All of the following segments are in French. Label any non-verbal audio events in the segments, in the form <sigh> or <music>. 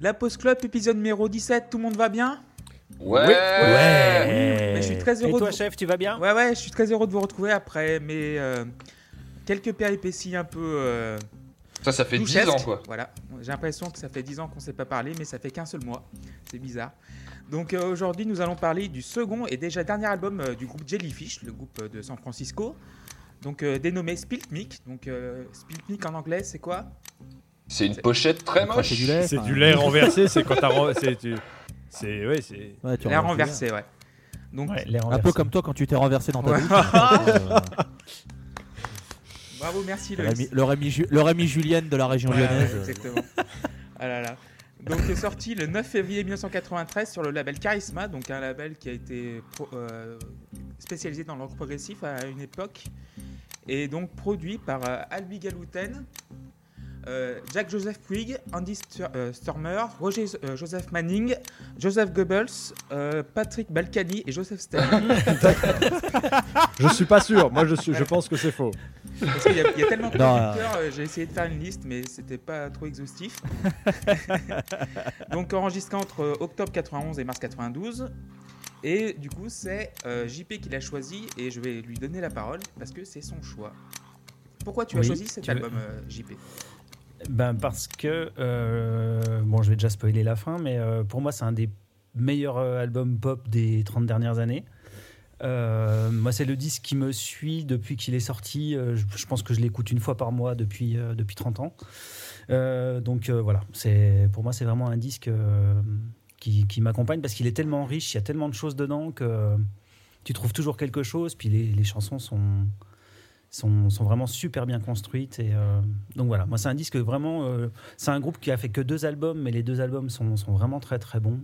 La Pause Club, épisode numéro 17, tout le monde va bien? Ouais. Ouais. Ouais. Mais je suis très Et heureux toi, de... chef, tu vas bien? Ouais, ouais, je suis très heureux de vous retrouver après mes euh, quelques péripéties un peu euh, Ça, ça fait 10 douchesques. ans, quoi. Voilà, j'ai l'impression que ça fait 10 ans qu'on ne s'est pas parlé, mais ça fait qu'un seul mois. C'est bizarre. Donc euh, aujourd'hui, nous allons parler du second et déjà dernier album euh, du groupe Jellyfish, le groupe euh, de San Francisco. Donc euh, dénommé Spiltmic. Donc euh, Spiltmic en anglais, c'est quoi? C'est une pochette très moche. du lait. C'est enfin, du lait renversé, c'est quand t'as. ren- C'est. tu- C'est. Ouais, c'est. ouais, L'air renversé, ouais. Donc Ouais. Un peu comme toi quand tu t'es renversé dans ta Ouais. <laughs> Euh, bravo, merci le Loïs. Rémi- le Rémi Ju- le Rémi Julienne de la région Ouais, lyonnaise. ouais, exactement. ah là là. Donc est sorti le 9 février 1993 sur le label Charisma, donc un label qui a été pro- euh, spécialisé dans le rock progressif à une époque, et donc produit par euh, Albi Galouten, euh, Jack Joseph Puig, Andy Stur- euh, Sturmer, Roger euh, Joseph Manning, Joseph Goebbels, euh, Patrick Balkany et Joseph Stern. <laughs> Je suis pas sûr. Moi, je, suis, je pense que c'est faux. Parce qu'il y, a- il y a tellement de producteurs, j'ai essayé de faire une liste, mais c'était pas trop exhaustif. Donc enregistré entre octobre 91 et mars 92. Et du coup, c'est euh, JP qui l'a choisi et je vais lui donner la parole parce que c'est son choix. Pourquoi tu as choisi cet tu veux- album, euh, JP Ben parce que euh, bon, je vais déjà spoiler la fin, mais euh, pour moi, c'est un des meilleurs euh, albums pop des 30 dernières années. Moi, c'est le disque qui me suit depuis qu'il est sorti. Je, pense que je l'écoute une fois par mois depuis, depuis 30 ans. Donc voilà, pour moi, c'est vraiment un disque qui, qui m'accompagne parce qu'il est tellement riche, il y a tellement de choses dedans que tu trouves toujours quelque chose. Puis les, les chansons sont, sont, sont vraiment super bien construites. Et, euh, donc voilà, moi, c'est un disque vraiment. euh, c'est un groupe qui a fait que deux albums, mais les deux albums sont, sont vraiment très très bons.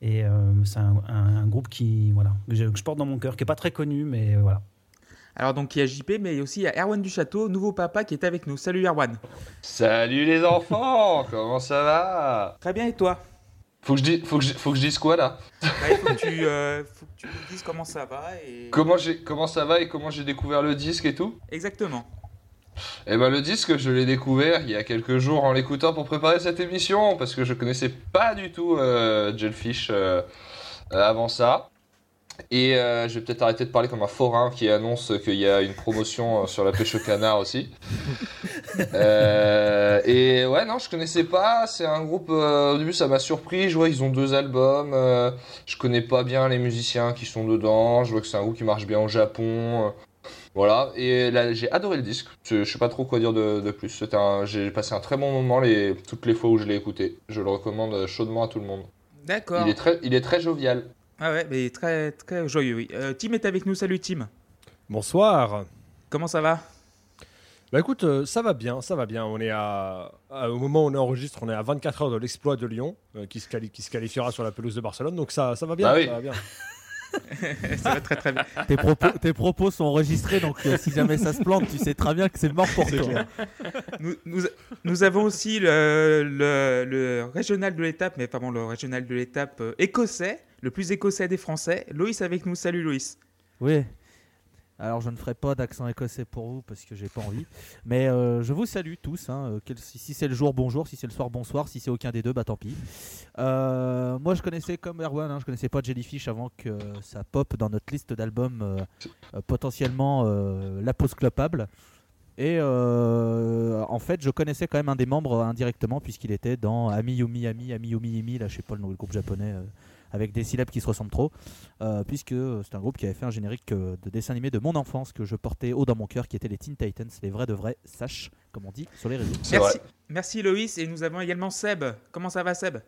Et euh, c'est un, un- un groupe qui, voilà, que, je, que je porte dans mon cœur, qui est pas très connu, mais euh, voilà. Alors donc il y a JP, mais aussi il y a Erwan Duchâteau, nouveau papa qui est avec nous. Salut Erwan. Salut les enfants, <laughs> comment ça va? Très bien et toi? Faut que, je dise, faut, que je, faut que je dise quoi là? Bah, Il faut, que tu, euh, faut que tu nous dises comment ça va. Et... comment, j'ai- comment ça va et comment j'ai découvert le disque et tout? Exactement. Eh ben le disque, je l'ai découvert il y a quelques jours en l'écoutant pour préparer cette émission parce que je connaissais pas du tout euh, Jellyfish euh, euh, avant ça. Et euh, je vais peut-être arrêter de parler comme un forain qui annonce qu'il y a une promotion sur la pêche au canard aussi. <laughs> Euh, et ouais, non, je connaissais pas. C'est un groupe. euh, au début, ça m'a surpris. Je vois, ils ont deux albums. euh, je connais pas bien les musiciens qui sont dedans. Je vois que c'est un groupe qui marche bien au Japon. voilà. Et là, j'ai adoré le disque. Je, je sais pas trop quoi dire de, de plus. Un- J'ai passé un très bon moment les, toutes les fois où je l'ai écouté. Je le recommande chaudement à tout le monde. D'accord. Il est très, il est très jovial. Ah ouais, mais très très joyeux. Oui. Euh, Tim est avec nous. Salut Tim. Bonsoir. Comment ça va? Bah écoute, euh, ça va bien, ça va bien. On est à, à- au moment où on enregistre, on est à 24 heures de l'exploit de Lyon, euh, qui, se quali- qui se qualifiera sur la pelouse de Barcelone. Donc ça, ça va bien. Ah oui. ça va bien. <laughs> Ça va très très bien. Tes, propos, tes propos sont enregistrés, donc euh, si jamais ça se plante, tu sais très bien que c'est mort pour C'est toi. clair. Nous, nous, nous avons aussi le, le, le régional de l'étape, mais pardon, le régional de l'étape euh, écossais, le plus écossais des Français. Loïs avec nous. Salut Loïs. Oui. Alors je ne ferai pas d'accent écossais pour vous parce que j'ai pas envie. Mais euh, je vous salue tous. hein. Euh, si c'est le jour, bonjour. Si c'est le soir, bonsoir. Si c'est aucun des deux, bah tant pis. Euh, moi je connaissais comme Erwan, hein, je connaissais pas Jellyfish avant que ça pop dans notre liste d'albums potentiellement la pause clopable. Et en fait, je connaissais quand même un des membres indirectement puisqu'il était dans Ami Yumi Ami, Ami Yumi Yumi, là je sais pas le nom du groupe japonais avec des syllabes qui se ressemblent trop, euh, puisque c'est un groupe qui avait fait un générique euh, de dessin animé de mon enfance que je portais haut dans mon cœur, qui était les Teen Titans, les vrais de vrais, sache, comme on dit sur les réseaux. Merci, vrai. merci Loïs. Et nous avons également Seb. Comment ça va Seb?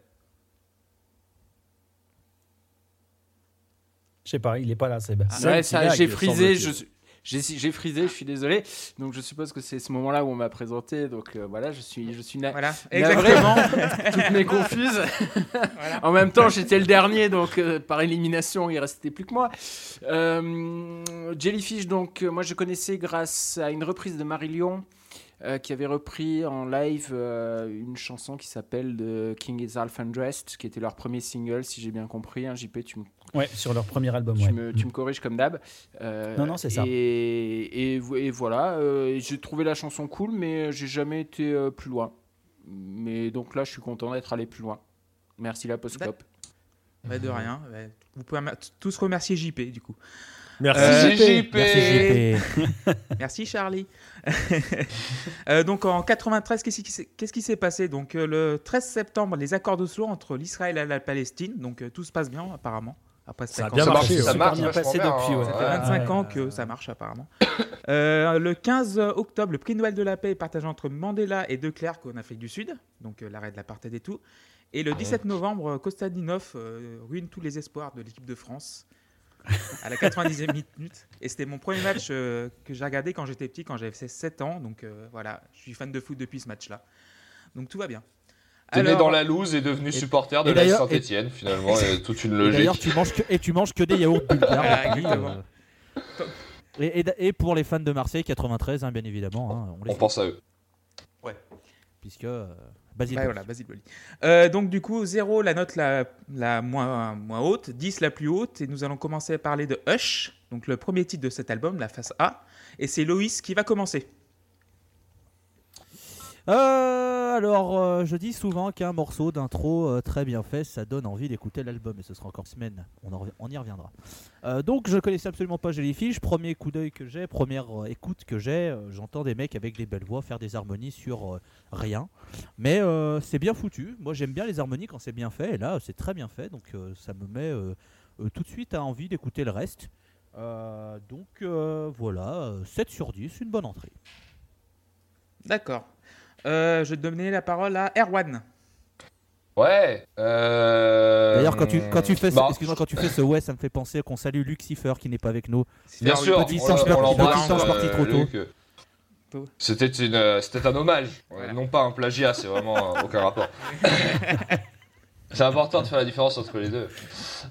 Je sais pas, il est pas là, Seb. Ah, Ouais, j'ai frisé, je suis- j'ai frisé, je suis désolé. Donc je suppose que c'est ce moment-là où on m'a présenté. Donc euh, voilà, je suis, je suis na- Voilà, navré. exactement. <laughs> toutes mes confuses. Voilà. en même temps, j'étais le dernier, donc euh, par élimination, il restait plus que moi. Euh, Jellyfish, donc moi je connaissais grâce à une reprise de Marillion. Euh, qui avait repris en live euh, une chanson qui s'appelle The King is Half Undressed, qui était leur premier single, si j'ai bien compris. Hein, JP, tu me Ouais, sur leur premier album. tu, ouais. me, tu me corriges comme d'hab. Euh, Non, non, c'est ça. Et, et, vo- et voilà, euh, j'ai trouvé la chanson cool, mais j'ai jamais été euh, plus loin. Mais donc là, je suis content d'être allé plus loin. Merci la Postcop. Bah, de rien. ouais. Vous pouvez tous remercier JP du coup. Merci. Euh, JP. Merci JP. <laughs> Merci Charlie. <laughs> Euh, donc en 93, qu'est-ce qui s'est- passé? Donc euh, le 13 septembre, les accords d'Oslo entre l'Israël et la Palestine. Donc euh, tout se passe bien apparemment. Après Ça a bien marché, ça marche bien passé bien, depuis, hein. ouais. Ça fait Ouais, 25 ans que ouais. ça marche apparemment. <coughs> Euh, le 15 octobre, le prix Nobel de la paix est partagé entre Mandela et De Klerk en Afrique du Sud, donc euh, l'arrêt de l'apartheid et tout. Et le 17 novembre, Kostadinov euh, ruine tous les espoirs de l'équipe de France à la 90e minute. Et c'était mon premier match euh, que j'ai regardé quand j'étais petit, quand j'avais 7 ans. Donc euh, voilà, je suis fan de foot depuis ce match-là. Donc tout va bien. T'es né dans la loose et devenu supporter de la Saint-Etienne, finalement, et toute une <laughs> logique. D'ailleurs, tu manges que, et tu manges que des yaourts bulgares. <laughs> Euh. Et, et- et pour les fans de Marseille 93, hein, bien évidemment, hein, on les On pense à eux. puisque euh, Basile. Voilà. Euh, donc du coup, 0 la note la, la moins, moins haute, 10 la plus haute, et nous allons commencer à parler de Hush, donc le premier titre de cet album, la face A, et c'est Loïs qui va commencer. Euh, alors, euh, je dis souvent qu'un morceau d'intro euh, très bien fait, ça donne envie d'écouter l'album, et ce sera encore semaine, on, y reviendra. Donc, je connaissais absolument pas Jellyfish, premier coup d'œil que j'ai, première écoute que j'ai, j'entends des mecs avec des belles voix faire des harmonies sur rien, mais c'est bien foutu. Moi, j'aime bien les harmonies quand c'est bien fait, et là, c'est très bien fait, donc ça me met tout de suite à envie d'écouter le reste. Donc voilà, euh, 7 sur 10, une bonne entrée. D'accord. Euh, je vais donner la parole à Erwan. Ouais. Euh... D'ailleurs, quand tu, quand tu fais, ce- bah, excuse-moi, quand tu fais ce ouais, ça me fait penser qu'on salue Lucifer qui n'est pas avec nous. Bien sûr, le petit on, singe parti- euh, trop tôt. C'était une, c'était un hommage, Voilà. non pas un plagiat, c'est vraiment aucun rapport. <laughs> c'est important de faire la différence entre les deux.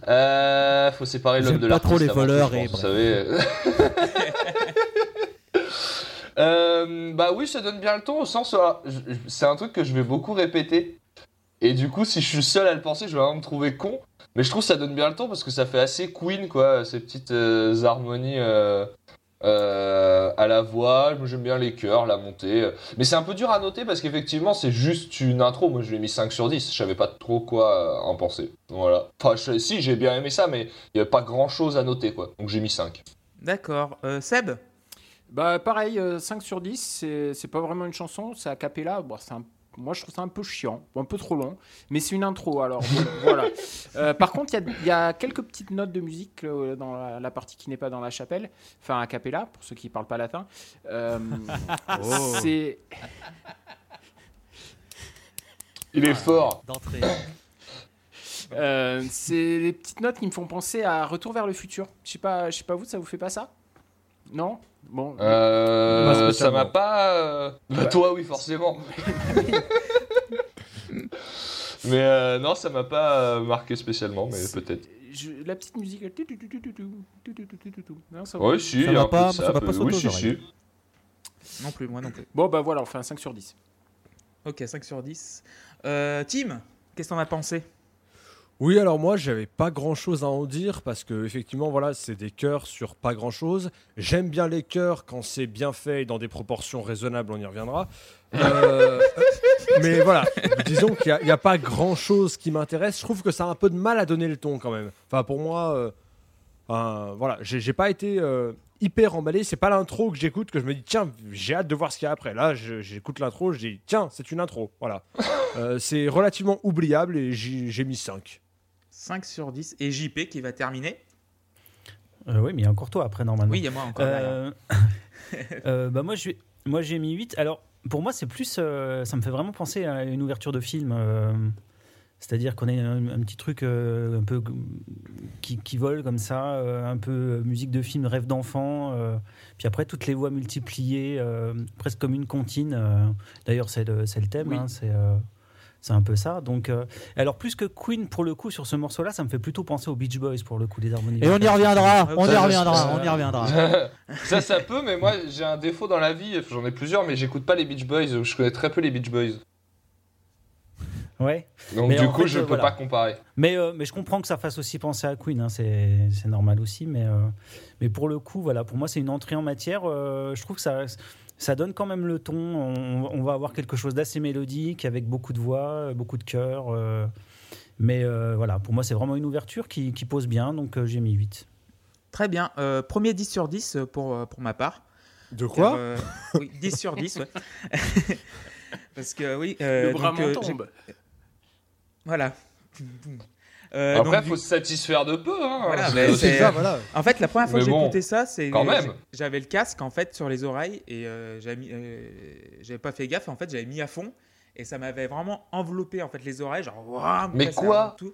Euh, faut séparer l'homme de pas trop l'artiste. les voleurs et pense, vous savez. <laughs> Euh, bah oui, ça donne bien le ton au sens c'est un truc que je vais beaucoup répéter. Et du coup, si je suis seul à le penser, je vais vraiment me trouver con. Mais je trouve que ça donne bien le ton parce que ça fait assez Queen, quoi, ces petites euh, harmonies euh, à la voix. J'aime bien les chœurs, la montée. Mais c'est un peu dur à noter parce qu'effectivement, c'est juste une intro. Moi, je lui ai mis 5 sur 10. Je savais pas trop quoi en penser. Voilà. Enfin, si, j'ai bien aimé ça, mais il n'y avait pas grand chose à noter, quoi. Donc j'ai mis 5. D'accord. Seb? Bah pareil, euh, 5 sur 10, c'est pas vraiment une chanson, c'est a cappella. Bon, un- moi je trouve ça un peu chiant, un peu trop long, mais c'est une intro alors <laughs> voilà. Euh, par contre, il y a- il y, a quelques petites notes de musique euh, dans la, la partie qui n'est pas dans la chapelle, enfin a cappella, pour ceux qui parlent pas latin. Euh, <laughs> C'est. Il est fort. D'entrée. Euh, c'est les petites notes qui me font penser à Retour vers le futur. Je sais pas, je sais pas vous, ça vous fait pas ça? Non? Bon. Euh, Pas ça m'a pas. euh, Bah, toi, oui, forcément. mais euh, non, ça m'a pas euh, marqué spécialement, mais peut-être. je- la petite musique. Non, ça Oui, si, Ça il y a va un pas- ça pas Oui, si, si. Non plus, moi non plus. Bon, bah voilà, on fait un 5 sur 10. Ok, 5 sur 10. Euh, Tim, qu'est-ce que t'en as pensé Oui, alors moi, j'avais pas grand chose à en dire parce que effectivement, voilà, c'est des chœurs sur pas grand chose. J'aime bien les chœurs quand c'est bien fait et dans des proportions raisonnables, on y reviendra. <laughs> Euh, mais voilà, disons qu'il n'y a, pas grand chose qui m'intéresse. Je trouve que ça a un peu de mal à donner le ton quand même. Enfin, pour moi, euh, un- voilà, j'ai pas été euh, hyper emballé. C'est pas l'intro que j'écoute que je me dis, tiens, j'ai hâte de voir ce qu'il y a après. Là, j'écoute l'intro, je dis, tiens, c'est une intro. Voilà. <laughs> Euh, c'est relativement oubliable et j'ai j'ai mis 5. 5 sur 10. Et JP qui va terminer Euh, oui, mais il y a encore toi après, normalement. Oui, il y a moi encore. Euh, <laughs> euh, bah moi, j'ai mis 8. Alors, pour moi, c'est plus. euh, ça me fait vraiment penser à une ouverture de film. C'est-à-dire qu'on a un, un petit truc un peu qui, qui vole comme ça, un peu musique de film, rêve d'enfant. puis après, toutes les voix multipliées, presque comme une comptine. D'ailleurs, c'est le, le thème. Oui. hein, c'est. C'est un peu ça. Donc, euh, alors plus que Queen pour le coup sur ce morceau-là, ça me fait plutôt penser aux Beach Boys pour le coup des harmonies. Et on y reviendra, on y reviendra, on y reviendra. ça, ça peut, mais moi, j'ai un défaut dans la vie. J'en ai plusieurs, mais j'écoute pas les Beach Boys. Je connais très peu les Beach Boys. Ouais. Donc Mais du coup, fait, je euh, peux voilà. pas comparer. Mais, euh, mais je comprends que ça fasse aussi penser à Queen, hein, c'est c'est normal aussi. Mais, euh, mais pour le coup, voilà, pour moi, c'est une entrée en matière. euh, je trouve que ça, ça donne quand même le ton. On, on va avoir quelque chose d'assez mélodique, avec beaucoup de voix, euh, beaucoup de chœurs. euh, mais euh, voilà, pour moi, c'est vraiment une ouverture qui, qui pose bien, donc euh, j'ai mis 8. Très bien. Euh, premier 10 sur 10 pour, pour ma part. De Car, quoi euh, Oui, 10 sur 10. ouais. <laughs> Parce que oui. euh, le bras donc, euh, tombe. Voilà. Euh, Après, donc, faut du- se satisfaire de peu. Hein. Voilà, C'est mais aussi c'est- ça, voilà. En fait, la première fois Mais que j'ai bon, écouté ça, c'est quand même. j'avais le casque en fait sur les oreilles et euh, j'avais mis- euh, j'avais pas fait gaffe. En fait, j'avais mis à fond et ça m'avait vraiment enveloppé en fait les oreilles, genre waouh, Mais ça quoi remonte tout.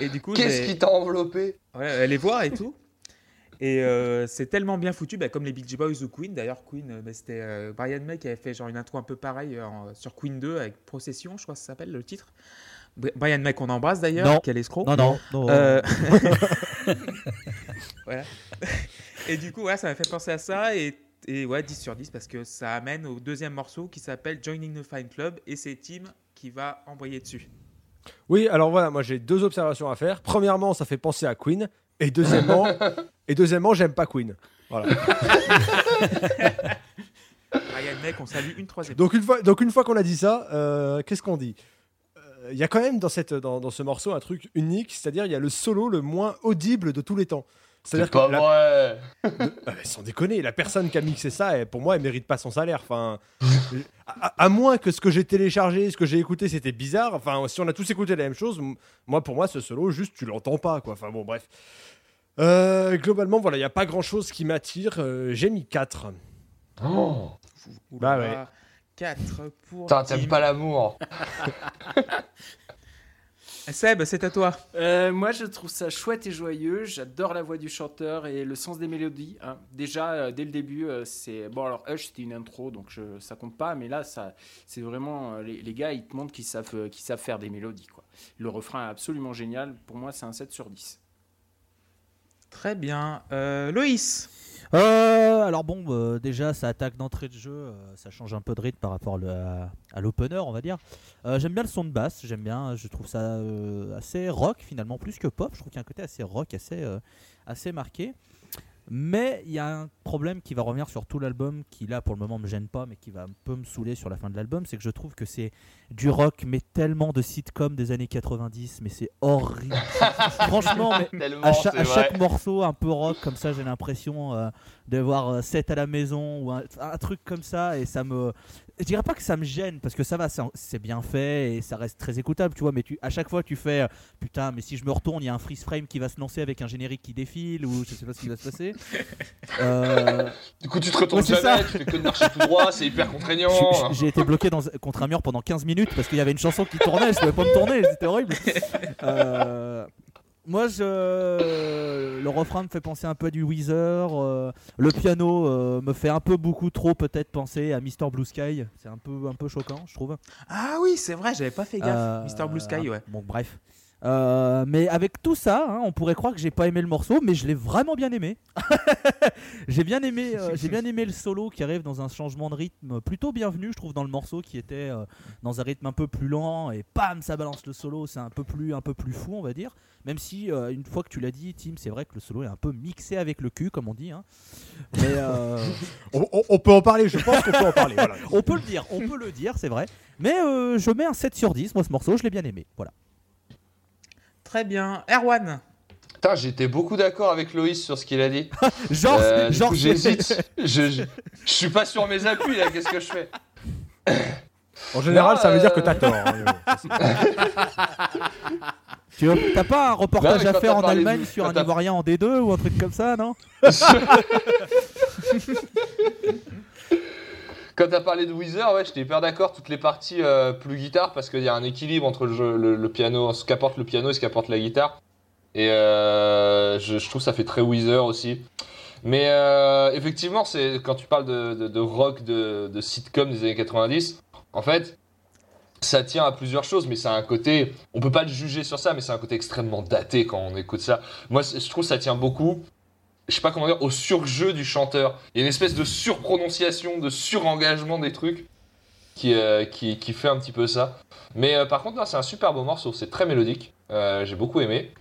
Et du coup, Qu'est-ce j'ai- qui t'a enveloppé? Ouais, aller voir et tout. Et euh, c'est tellement bien foutu, bah, comme les Beach Boys ou Queen. D'ailleurs, Queen, euh, bah, c'était euh, Brian May qui avait fait genre une intro un peu pareille euh, sur Queen 2 avec Procession, je crois que ça s'appelle le titre. Bri- Brian May qu'on embrasse d'ailleurs, Non. quel escroc. Non, non, non. Euh, <laughs> voilà. Et du coup, ouais, ça m'a fait penser à ça. Et, et ouais, 10 sur 10 parce que ça amène au deuxième morceau qui s'appelle Joining the Fine Club et c'est Tim qui va envoyer dessus. Oui, alors voilà, moi j'ai deux observations à faire. Premièrement, ça fait penser à Queen. Et deuxièmement, <laughs> et deuxièmement j'aime pas Queen. Voilà. Brian May, qu'on salue une troisième. Donc une fois, donc une fois qu'on a dit ça, euh, qu'est-ce qu'on dit? Euh, Il y a quand même dans, cette, dans, dans ce morceau un truc unique, c'est-à-dire il y a le solo le moins audible de tous les temps. C'est-à-dire C'est pas que la- vrai. <laughs> Ah, mais sans déconner, la personne qui a mixé ça, elle- pour moi, elle mérite pas son salaire. Enfin, <laughs> à, à moins que ce que j'ai téléchargé, ce que j'ai écouté, c'était bizarre. Enfin, si on a tous écouté la même chose, moi, pour moi, ce solo, juste, tu l'entends pas, quoi. Enfin, bon, bref. Euh, globalement, voilà, il n'y a pas grand-chose qui m'attire. Euh, j'ai mis 4. Oh. Bah ouais. 4 pour. Putain, t'aimes pas l'amour. <laughs> Seb, c'est à toi. Euh, moi, je trouve ça chouette et joyeux. J'adore la voix du chanteur et le sens des mélodies. hein. Déjà, euh, dès le début, euh, c'est bon. Alors, Hush, c'était une intro, donc je... ça compte pas. Mais là, ça, c'est vraiment les, les gars, ils te montrent qu'ils savent, euh, qu'ils savent faire des mélodies. Quoi. Le refrain est absolument génial. Pour moi, c'est un 7 sur 10. Très bien. Euh, Loïs. Euh, alors bon, euh, déjà, ça attaque d'entrée de jeu, euh, ça change un peu de rythme par rapport à, à l'opener, on va dire. J'aime bien le son de basse, j'aime bien, je trouve ça assez rock finalement, plus que pop. Je trouve qu'il y a un côté assez rock, assez, assez marqué. Mais il y a un problème qui va revenir sur tout l'album, qui là pour le moment me gêne pas, mais qui va un peu me saouler sur la fin de l'album, c'est que je trouve que c'est du rock, mais tellement de sitcom des années 90, mais c'est horrible. <laughs> Franchement, mais à, cha- vrai. chaque morceau un peu rock comme ça j'ai l'impression euh, de voir 7 à la maison ou un, un truc comme ça et ça me je dirais pas que ça me gêne parce que ça va c'est- bien fait et ça reste très écoutable tu vois mais tu, à chaque fois tu fais euh, putain mais si je me retourne il y a un freeze frame qui va se lancer avec un générique qui défile ou je sais pas ce qui va se passer <laughs> Euh, Du coup, tu te retournes Ouais, jamais, ça. tu fais que de marcher tout droit, c'est hyper contraignant. j'ai été bloqué dans, contre un mur pendant 15 minutes parce qu'il y avait une chanson qui tournait je pouvais pas me tourner c'était horrible Euh, moi, je... le refrain me fait penser un peu à du Weezer. euh, le piano euh, me fait un peu beaucoup trop peut-être penser à Mr Blue Sky. C'est un peu, un peu choquant, je trouve. Ah oui, c'est vrai, j'avais pas fait gaffe. Euh, Mr. Blue Sky, ouais. Bon, bref. Euh, mais avec tout ça, hein, on pourrait croire que j'ai pas aimé le morceau, mais je l'ai vraiment bien aimé. <laughs> j'ai bien aimé, euh, j'ai bien aimé le <laughs> solo qui arrive dans un changement de rythme plutôt bienvenu, je trouve, dans le morceau qui était euh, dans un rythme un peu plus lent et pam, ça balance le solo, c'est un peu plus, un peu plus fou, on va dire. Même si euh, une fois que tu l'as dit, Tim, c'est vrai que le solo est un peu mixé avec le cul, comme on dit. hein. Mais euh, <laughs> On, on- on peut en parler, je pense qu'on peut en parler. Voilà. on peut le dire, on peut le dire, c'est vrai. Mais euh, je mets un 7 sur 10, moi ce morceau, je l'ai bien aimé. Voilà. Très bien. Erwan. Putain, j'étais beaucoup d'accord avec Loïs sur ce qu'il a dit. <laughs> Genre, Euh, genre j'hésite. je, je, je suis pas sur mes appuis là, qu'est-ce que je fais? En général, Non, ça veut dire que euh, t'as tort. hein, <laughs> Tu t'as pas un reportage Non, à faire en Allemagne de- sur quand un Ivoirien en D2 ou un truc comme ça, non? <laughs> Quand t'as parlé de Weezer, ouais, j'étais hyper d'accord. Toutes les parties euh, plus guitare parce qu'il y a un équilibre entre le, piano, ce qu'apporte le piano et ce qu'apporte la guitare. Et euh, je, je trouve ça fait très Weezer aussi. Mais euh, effectivement, c'est quand tu parles de, rock, de, sitcom des années 90, en fait, ça tient à plusieurs choses, mais c'est un côté, on peut pas le juger sur ça, mais c'est un côté extrêmement daté quand on écoute ça. Moi, je trouve que ça tient beaucoup, je sais pas comment dire, au surjeu du chanteur. Il y a une espèce de surprononciation, de surengagement des trucs. qui, euh, qui, fait un petit peu ça. Mais euh, par contre, c'est un super beau morceau, c'est très mélodique. Euh, J'ai beaucoup aimé.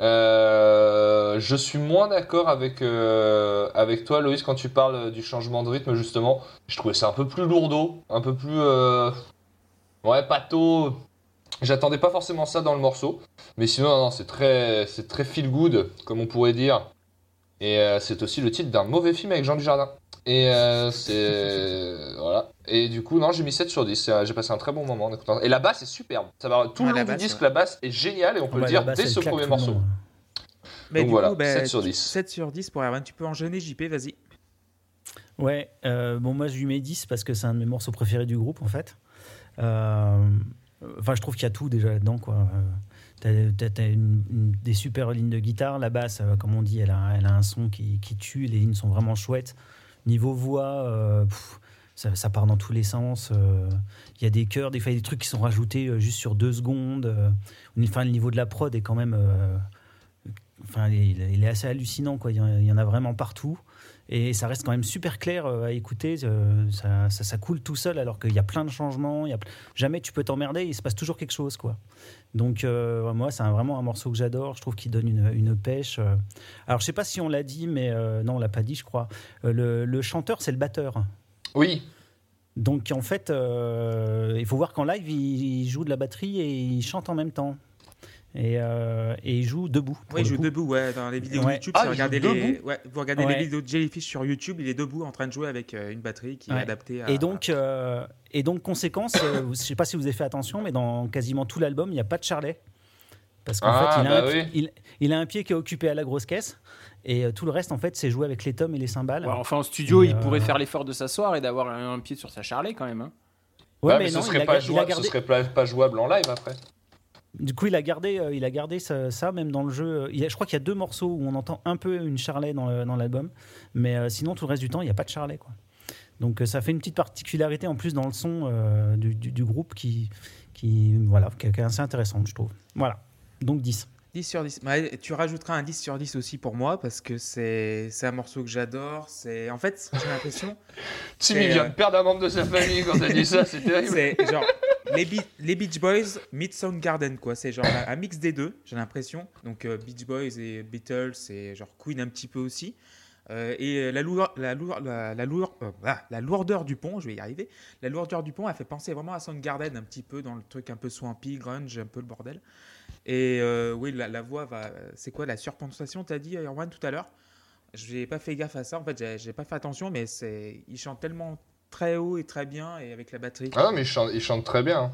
Je suis moins d'accord avec, avec toi, Loïs, quand tu parles du changement de rythme, justement. Je trouvais ça un peu plus lourdeau, un peu plus. Ouais, pato. J'attendais pas forcément ça dans le morceau. Mais sinon, non, c'est très, très feel good, comme on pourrait dire. Et euh, c'est aussi le titre d'un mauvais film avec Jean Dujardin. Et euh, c'est. <laughs> Voilà. Et du coup, non, j'ai mis 7 sur 10. C'est- J'ai passé un très bon moment en écoutant. Et la basse est superbe. Ça va... Tout Ouais, le la long du basse, disque, ouais. la basse est géniale et on peut Ouais, le dire dès ce premier morceau. Mais Donc du voilà, coup, ben, 7 sur 10. 7 sur 10 pour Erwan. Tu peux enchaîner, JP, vas-y. Ouais, euh, bon, moi je lui mets 10 parce que c'est un de mes morceaux préférés du groupe en fait. Euh, Enfin, je trouve qu'il y a tout déjà là-dedans quoi. T'as des super lignes de guitare, la basse, euh, comme on dit, elle a, un son qui, tue, les lignes sont vraiment chouettes. Niveau voix, euh, ça, part dans tous les sens. euh, Il y a des chœurs, des fois des trucs qui sont rajoutés juste sur deux secondes. Enfin, le niveau de la prod est quand même. Enfin, il, il est assez hallucinant il y en a vraiment partout. Et ça reste quand même super clair euh, à écouter. euh, ça, ça, ça coule tout seul alors qu'il y a plein de changements. il Y a... Jamais tu peux t'emmerder. Il se passe toujours quelque chose. quoi. Donc, euh, moi, c'est vraiment un morceau que j'adore. Je trouve qu'il donne une, une pêche. Alors, je sais pas si on l'a dit, mais euh, non, on l'a pas dit, je crois. Le, le chanteur, c'est le batteur. Oui, Donc, en fait, euh, il faut voir qu'en live, il, il joue de la batterie et il chante en même temps. Et, euh, et il joue debout. Oui, il joue coup. debout, ouais, dans les vidéos Ouais. YouTube. Ah, si vous regardez les, ouais, vous regardez Ouais. les vidéos de Jellyfish sur YouTube, il est debout en train de jouer avec euh, une batterie qui est adaptée à. Et donc, euh, et donc conséquence, euh, je sais pas si vous avez fait attention, mais dans quasiment tout l'album, il n'y a pas de charlet. Parce qu'en Ah, fait, il a, bah un, pi- oui. il, il a un pied qui est occupé à la grosse caisse, et tout le reste, en fait, c'est joué avec les tomes et les cymbales. Ouais, enfin, en studio, Et, il euh, pourrait faire l'effort de s'asseoir et d'avoir un, pied sur sa charlet quand même. hein. Ouais, Ouais, mais mais, non, ce il serait a, pas ga- il a jouable, ce gardé, serait pas, pas jouable en live après. Du coup, il a gardé, euh, il a gardé ça, même dans le jeu. Je crois qu'il y a deux morceaux où on entend un peu une charlet dans l'album, mais euh, sinon, tout le reste du temps, il n'y a pas de charlet. Donc, euh, ça fait une petite particularité en plus dans le son du, groupe qui, qui, voilà, qui est assez intéressante, je trouve. Voilà. Donc 10. 10 sur 10. Ouais, tu rajouteras un 10 sur 10 aussi pour moi parce que c'est un morceau que j'adore. C'est En fait, j'ai l'impression. <laughs> Timmy vient euh, de perdre un membre de sa famille quand t'as dit ça, c'est <laughs> terrible. C'est genre les, Be- les Beach Boys meet Soundgarden quoi. C'est genre un mix des deux, j'ai l'impression. Donc euh, Beach Boys et Beatles et genre Queen un petit peu aussi. Euh, et la lourdeur, la, la, la lourdeur, euh, ah, la lourdeur du pont, je vais y arriver. La lourdeur du pont, elle fait penser vraiment à Soundgarden un petit peu dans le truc un peu swampy, grunge, un peu le bordel. Et euh, oui, la, la voix va. C'est quoi la surpensation T'as dit Erwan tout à l'heure? J'ai pas fait gaffe à ça. En fait, j'ai- pas fait attention, mais c'est il chante tellement très haut et très bien et avec la batterie. Ah non, mais il chante, il chante très bien.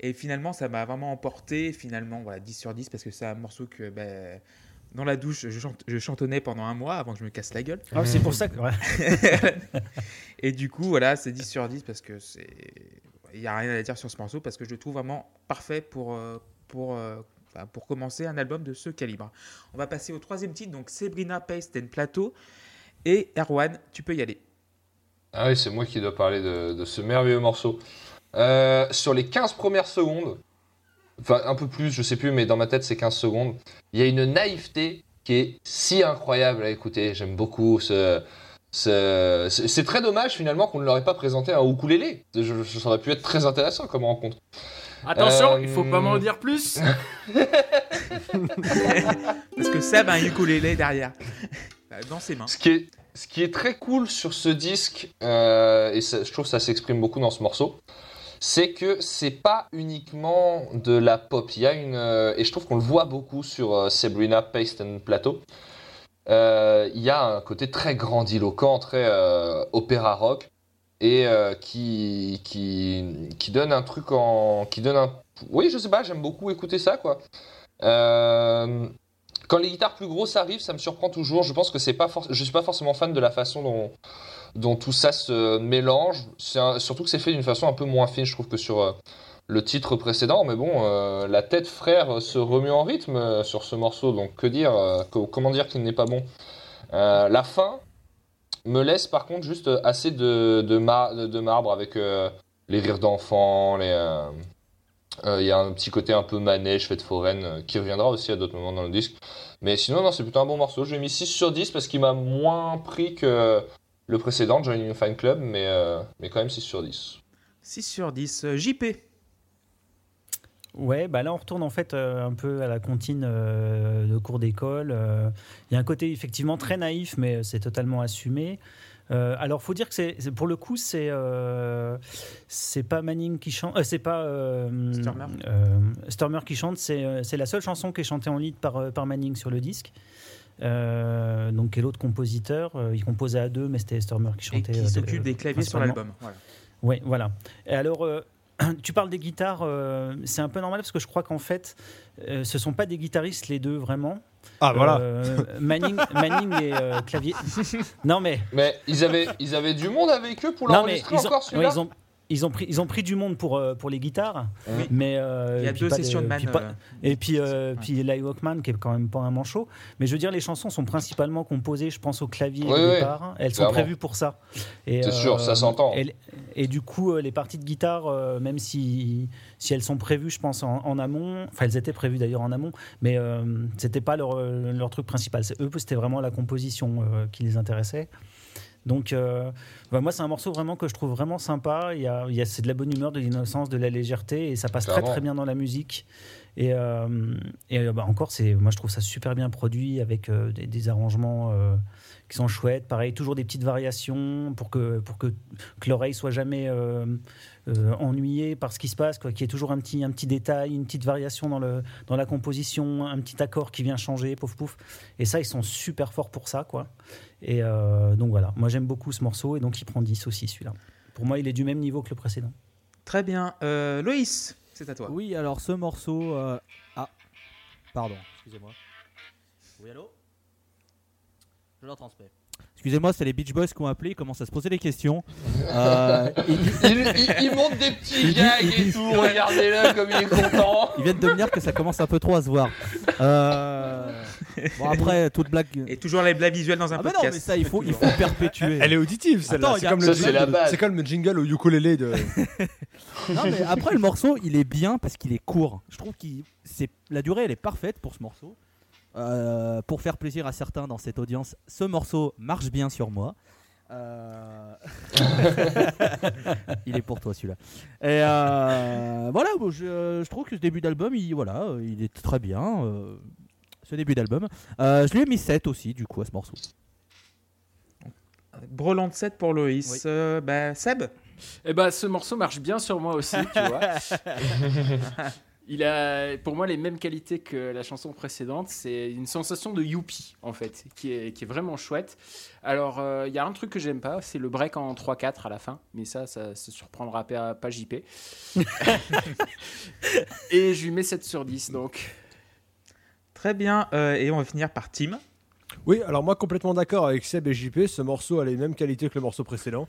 Et finalement, ça m'a vraiment emporté. Finalement, voilà, 10 sur 10 parce que c'est un morceau que ben, dans la douche, je, chante- je chantonnais pendant un mois avant que je me casse la gueule. Ah, c'est pour ça que. ouais. <laughs> et du coup, voilà, c'est 10 sur 10 parce que c'est. Il n'y a rien à dire sur ce morceau parce que je le trouve vraiment parfait pour, euh, pour, euh, pour commencer un album de ce calibre. On va passer au troisième titre, donc Sabrina Paste and Plateau. Et Erwan, tu peux y aller. Ah oui, c'est moi qui dois parler de, ce merveilleux morceau. Euh, sur les 15 premières secondes, enfin un peu plus, je sais plus, mais dans ma tête c'est 15 secondes, il y a une naïveté qui est si incroyable à écouter. J'aime beaucoup ce. ce- c'est très dommage finalement qu'on ne leur ait pas présenté un ukulélé. Ça aurait pu être très intéressant comme rencontre. Attention, Euh, il faut pas m'en dire plus. <laughs> Parce que Seb a un ukulélé derrière, euh, dans ses mains. Ce qui est, ce qui est très cool sur ce disque, euh, et ça- je trouve que ça s'exprime beaucoup dans ce morceau, c'est que c'est pas uniquement de la pop. Il y a une, euh, et je trouve qu'on le voit beaucoup sur euh, Sabrina Paste and Plateau. Euh, il y a un côté très grandiloquent, très euh, opéra rock, et euh, qui, qui, qui donne un truc en, qui donne un, oui, je sais pas, j'aime beaucoup écouter ça, quoi. Euh, quand les guitares plus grosses arrivent, ça me surprend toujours. Je pense que c'est pas je suis pas forcément fan de la façon dont, dont tout ça se mélange. Un- surtout que c'est fait d'une façon un peu moins fine, je trouve, que sur euh, le titre précédent. Mais bon, la tête frère se remue en rythme sur ce morceau, donc que dire, comment dire qu'il n'est pas bon. La fin me laisse par contre juste assez de, de, mar- de- marbre avec euh, les rires d'enfants, euh, euh, Il y a un petit côté un peu manège, fête foraine, euh, qui reviendra aussi à d'autres moments dans le disque. Mais sinon, non, c'est plutôt un bon morceau. Je lui ai mis 6 sur 10 parce qu'il m'a moins pris que le précédent, Joining Fan Club, mais, euh, mais quand même 6 sur 10. 6 sur 10. Euh, JP. Ouais, bah là on retourne en fait euh, un peu à la comptine euh, de cours d'école. Euh, Il y a un côté effectivement très naïf, mais c'est totalement assumé. Euh, alors faut dire que c'est pour le coup c'est euh, c'est pas Manning qui chante, euh, c'est pas Sturmer. euh, Sturmer qui chante, c'est la seule chanson qui est chantée en lead par par Manning sur le disque. Donc qui est l'autre compositeur, il composait à deux, mais c'était Sturmer qui Et chantait. qui euh, s'occupe de- des claviers sur l'album. Voilà. Oui, voilà. Et alors, <clears throat> tu parles des guitares, euh, c'est un peu normal parce que je crois qu'en fait, euh, ce sont pas des guitaristes les deux vraiment. Ah voilà. Euh, Manning, <laughs> Manning et euh, clavier. Non mais, Mais ils avaient, ils avaient du monde avec eux pour l'enregistrer encore ouais, celui-là ils ont, ils ont pris, ils ont pris du monde pour euh, pour les guitares, Oui. mais euh, Il y a deux sessions de man. puis pas- euh, et puis, euh, Ouais. puis Eli Walkman, qui est quand même pas un manchot. Mais je veux dire, les chansons sont principalement composées, je pense, au clavier Oui, au oui, départ. Elles sont prévues pour ça. Et, C'est sûr, ça s'entend. Et, et du coup, les parties de guitare, même si, si elles sont prévues, je pense, en, en amont, enfin, elles étaient prévues d'ailleurs en amont, mais euh, c'était pas leur, leur truc principal. C'est- Eux, c'était vraiment la composition euh, qui les intéressait. Donc, euh, bah, moi, c'est un morceau vraiment que je trouve vraiment sympa. Il y a, il y a- c'est de la bonne humeur, de l'innocence, de la légèreté, et ça passe très Clairement. très bien dans la musique. Et, euh, et euh, bah, encore, c'est, moi, je trouve ça super bien produit avec euh, des, des arrangements qui sont chouettes. Pareil, toujours des petites variations pour que, pour que, que l'oreille soit jamais euh, euh, ennuyée par ce qui se passe, quoi. Qu'il y ait toujours un petit, un petit détail, une petite variation dans, le, dans la composition, un petit accord qui vient changer, pouf pouf. Et ça, ils sont super forts pour ça, quoi. Et euh, donc voilà, moi j'aime beaucoup ce morceau et donc il prend 10 aussi celui-là. Pour moi, il est du même niveau que le précédent. Très bien. Euh, Loïs, c'est à toi. Oui, alors ce morceau. euh, Ah, pardon, excusez-moi. Oui, allô? Je leur transmets. Excusez-moi, c'est les Beach Boys qui ont appelé, ils commencent à se poser des questions. <laughs> Euh, ils, il, il- il monte des petits gags et tout, regardez-le comme il est content. <laughs> ils viennent de me dire que ça commence un peu trop à se voir. Euh, <laughs> Bon, après, toute blague. Et toujours les blagues visuelles dans un Ah, bah non, podcast. mais ça, il faut, il faut perpétuer. Elle est auditive, celle-là. Comme, c'est comme le jingle au ukulélé de. Non, mais après, le morceau, il est bien parce qu'il est court. Je trouve que la durée, elle est parfaite pour ce morceau. Euh, pour faire plaisir à certains dans cette audience, ce morceau marche bien sur moi. Euh, <laughs> il est pour toi celui-là. Et euh, voilà, bon, je, je trouve que ce début d'album, il, voilà, il est très bien. euh, ce début d'album. Euh, je lui ai mis 7 aussi, du coup, à ce morceau. Brelan de 7 pour Loïs. Oui. Euh, bah, Seb? Eh ben, ce morceau marche bien sur moi aussi, tu vois. <laughs> Il a, pour moi, les mêmes qualités que la chanson précédente. C'est une sensation de youpi, en fait, qui est, qui est vraiment chouette. Alors, euh, il y a un truc que j'aime pas, c'est le break en 3-4 à la fin. Mais ça, ça se surprendra pas, pas JP. <laughs> Et je lui mets 7 sur 10, donc. Très bien. Euh, et on va finir par Tim. Oui, alors moi complètement d'accord avec Seb et JP, ce morceau a les mêmes qualités que le morceau précédent,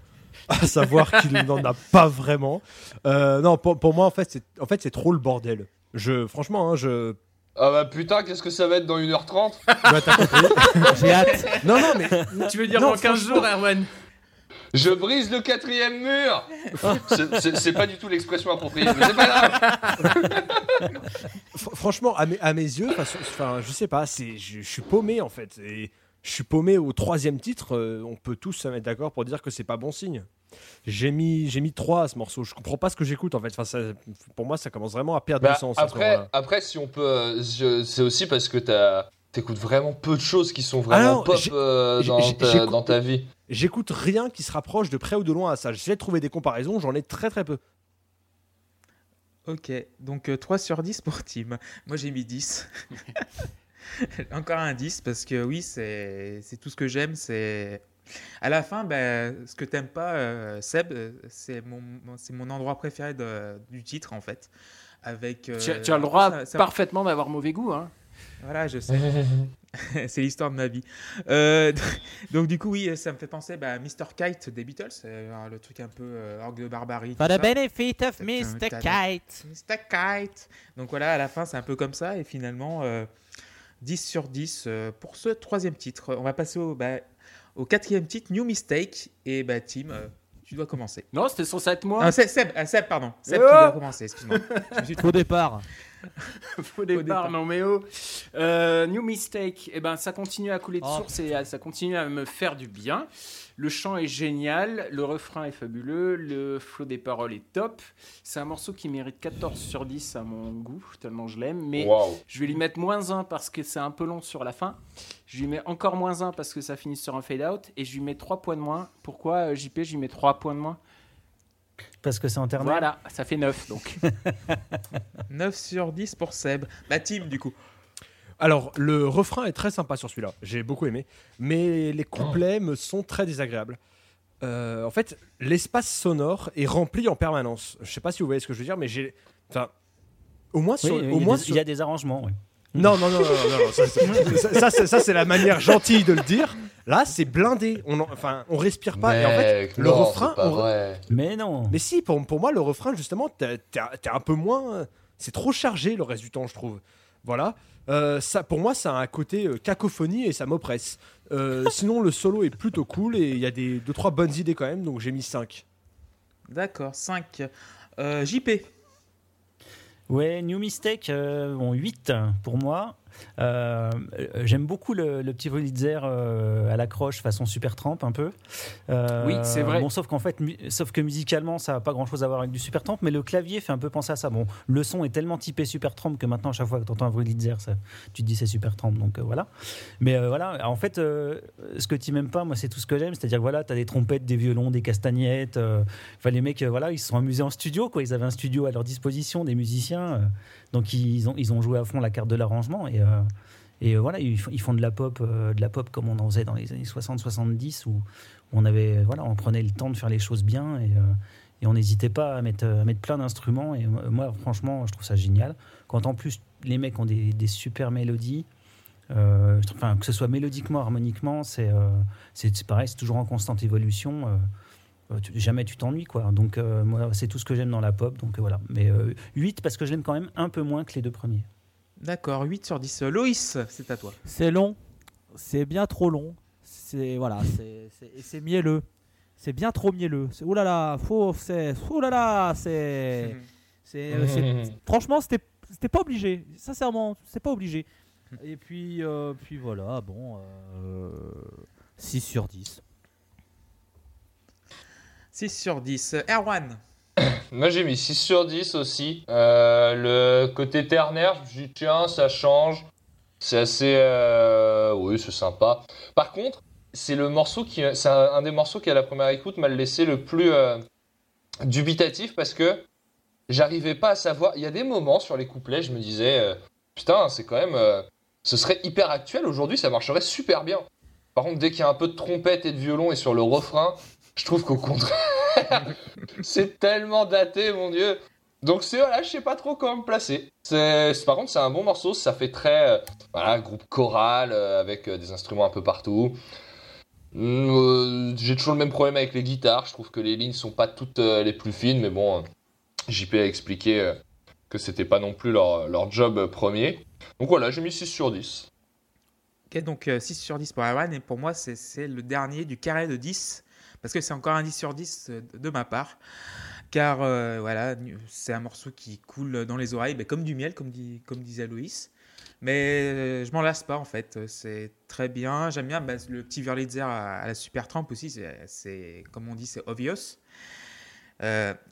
à savoir qu'il <laughs> n'en a pas vraiment. Euh, non, pour, pour moi en fait c'est en fait c'est trop le bordel. Je franchement hein, je Ah bah putain, qu'est-ce que ça va être dans 1h30 Ouais, <laughs> t'as compris. <laughs> J'ai hâte. non non mais Tu veux dire Non, dans 15 jours, Erwan? Je brise le quatrième mur C'est- pas du tout l'expression appropriée, mais c'est pas grave fr- franchement à mes, à mes yeux, enfin, je sais pas, c'est je, je suis paumé en fait. Et je suis paumé au troisième titre. euh, on peut tous se mettre d'accord pour dire que c'est pas bon signe. J'ai mis j'ai mis 3 à ce morceau. Je comprends pas ce que j'écoute en fait. Enfin, ça- pour moi ça commence vraiment à perdre Bah, du sens. après, si on peut, euh, c'est aussi parce que t'as- t'écoutes vraiment peu de choses qui sont vraiment Ah non, pop j'ai- euh, j'ai- dans, j'ai- ta, j'écoute- dans ta vie. J'écoute rien qui se rapproche de près ou de loin à ça. J'essaie de trouver des comparaisons, j'en ai très très peu. Ok, donc euh, 3 sur 10 pour Tim. Moi j'ai mis 10. <laughs> <laughs> Encore un 10 parce que oui, c'est c'est tout ce que j'aime. C'est à la fin, bah, ce que t'aimes pas, euh, Seb, euh, c'est mon, mon- c'est mon endroit préféré de- du titre en fait. Avec, euh, tu, as- tu as le droit ça- ça- parfaitement d'avoir mauvais goût. Hein. Voilà, je sais. <laughs> <laughs> c'est l'histoire de ma vie. Euh, donc du coup, oui, ça me fait penser bah, à Mr. Kite des Beatles, euh, le truc un peu euh, orgue de barbarie. For the ça. benefit of Mr. Kite. Mr. Kite. Donc voilà, à la fin, c'est un peu comme ça. Et finalement, euh, 10 sur 10 euh, pour ce troisième titre. On va passer au, bah, au quatrième titre, New Mistake. Et bah, Tim, euh, tu dois commencer. Non, c'était censé être moi. Seb, Seb, ah, Seb, pardon. Seb, Oh tu dois commencer, excuse-moi. <laughs> Je me suis Faux départ. <laughs> Faux départ, départ. non mais oh. Euh, New Mistake, eh ben, ça continue à couler de Oh. source et à- ça continue à me faire du bien. Le chant est génial, le refrain est fabuleux, le flow des paroles est top. C'est un morceau qui mérite 14 sur 10 à mon goût, tellement je l'aime. Mais je vais lui mettre moins 1 parce que c'est un peu long sur la fin. Je lui mets encore moins 1 parce que ça finit sur un fade out. Et je lui mets 3 points de moins. Pourquoi euh, JP Je lui mets 3 points de moins? Parce que c'est internet. Voilà, ça fait 9 donc. <laughs> 9 sur 10 pour Seb. Bah, team, du coup. Alors, le refrain est très sympa sur celui-là. J'ai beaucoup aimé. Mais les couplets me sont très désagréables. Euh, en fait, l'espace sonore est rempli en permanence. Je sais pas si vous voyez ce que je veux dire, mais j'ai. Enfin. Au moins Oui, sur. il y, au a moins des- sur- il y a des arrangements. oui. Non, non, non, non, non, non, ça, c'est- ça, c'est- la manière gentille de le dire. Là, c'est blindé. On, en- enfin, on respire pas. Et en fait, le refrain, c'est pas on- vrai. Mais non. mais si, pour, pour moi, le refrain, justement, t'es un peu moins. C'est trop chargé le reste du temps, je trouve. Voilà. Euh, ça, pour moi, ça a un côté euh, cacophonie et ça m'oppresse. Euh, sinon, le solo est plutôt cool et il y a des deux trois bonnes idées quand même, donc j'ai mis 5. D'accord, 5. Euh, JP. Ouais, New Mistake, euh, bon, 8 pour moi. Euh, J'aime beaucoup le, le petit Wurlitzer euh, à l'accroche façon super tramp un peu. Euh, Oui, c'est vrai. Bon, sauf qu'en fait, sauf que musicalement, ça n'a pas grand chose à voir avec du super tramp, mais le clavier fait un peu penser à ça. Bon, le son est tellement typé super tramp que maintenant, à chaque fois que tu entends un Wurlitzer, ça, tu te dis c'est super tramp, donc euh, voilà. Mais voilà, en fait, ce que tu m'aimes pas, moi, c'est tout ce que j'aime, c'est-à-dire que voilà, tu as des trompettes, des violons, des castagnettes. Enfin, les mecs, voilà, ils se sont amusés en studio, quoi. Ils avaient un studio à leur disposition, des musiciens. Donc ils ont, joué à fond la carte de l'arrangement et, euh, euh, voilà, ils, font- de la pop, euh, de la pop comme on en faisait dans les années 60-70 où, on prenait le temps de faire les choses bien et, on n'hésitait pas à mettre, plein d'instruments. Et moi, franchement, je trouve ça génial. Quand en plus les mecs ont des, super mélodies. que ce soit mélodiquement, harmoniquement, c'est pareil, c'est toujours en constante évolution. Euh, tu- jamais tu t'ennuies quoi. Donc euh, moi c'est tout ce que j'aime dans la pop. Donc euh, voilà. Mais euh, 8 parce que je l'aime quand même un peu moins que les deux premiers. D'accord, 8 sur 10. Euh, Loïs, c'est à toi. C'est long, c'est bien trop long. C'est voilà, c'est mielleux. C'est bien trop mielleux. C'est- Ouh là là, faut c'est là là, <laughs> c'est franchement c'était c'était pas obligé. Sincèrement, c'est pas obligé. Et puis euh, puis voilà, bon euh, 6 sur 10. 6 sur 10. Euh, Erwan. <coughs> Moi j'ai mis 6 sur 10 aussi. Euh, le côté ternaire, je tiens, ça change. C'est assez. euh, Oui, c'est sympa. Par contre, c'est le morceau qui. C'est un, des morceaux qui, à la première écoute, m'a laissé le plus dubitatif parce que j'arrivais pas à savoir. Il y a des moments sur les couplets, je me disais, putain, c'est quand même. Ce serait hyper actuel aujourd'hui, ça marcherait super bien. Par contre, dès qu'il y a un peu de trompette et de violon et sur le refrain, je trouve qu'au contraire. <laughs> c'est tellement daté, mon dieu. Donc c'est voilà, je sais pas trop comment me placer. Par contre c'est un bon morceau, ça fait très euh, voilà groupe choral euh, avec euh, des instruments un peu partout. Euh, J'ai toujours le même problème avec les guitares. Je trouve que les lignes sont pas toutes les plus fines, mais bon, JP a expliqué que c'était pas non plus leur, leur job premier. Donc voilà, j'ai mis 6 sur 10. Ok, donc euh, 6 sur 10 pour Erwan. Et pour moi, c'est le dernier du carré de 10. Parce que c'est encore un 10 sur 10 euh, de ma part. Car euh, voilà, c'est un morceau qui coule dans les oreilles, ben, comme du miel, comme, dit, comme disait Loïs. Mais euh, je m'en lasse pas en fait. C'est très bien. J'aime bien ben, le petit Wurlitzer à, à la Super Tramp aussi. c'est- comme on dit, c'est obvious.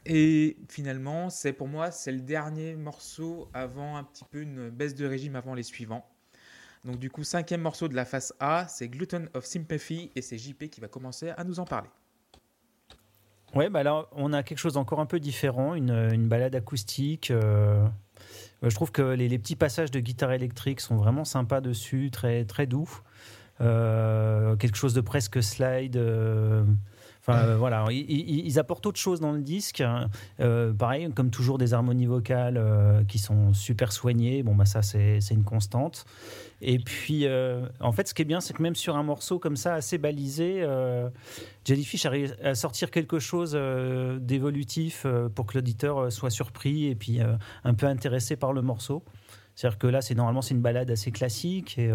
Et finalement, c'est pour moi, c'est le dernier morceau avant un petit peu une baisse de régime avant les suivants. Donc du coup, cinquième morceau de la face A, c'est Gluten of Sympathy et c'est JP qui va commencer à nous en parler. Ouais, bah là, on a quelque chose d'encore un peu différent, une, une balade acoustique. euh, euh, je trouve que les, les petits passages de guitare électrique sont vraiment sympas dessus, très, très doux. Euh, quelque chose de presque slide. Enfin, euh, voilà, ils, apportent autre chose dans le disque. hein. Euh, pareil, comme toujours, des harmonies vocales euh, qui sont super soignées. Bon, bah ça, c'est une constante. Et puis, en fait, ce qui est bien, c'est que même sur un morceau comme ça, assez balisé, Jellyfish arrive à sortir quelque chose d'évolutif pour que l'auditeur soit surpris et puis un peu intéressé par le morceau. C'est-à-dire que là, c'est normalement c'est une balade assez classique et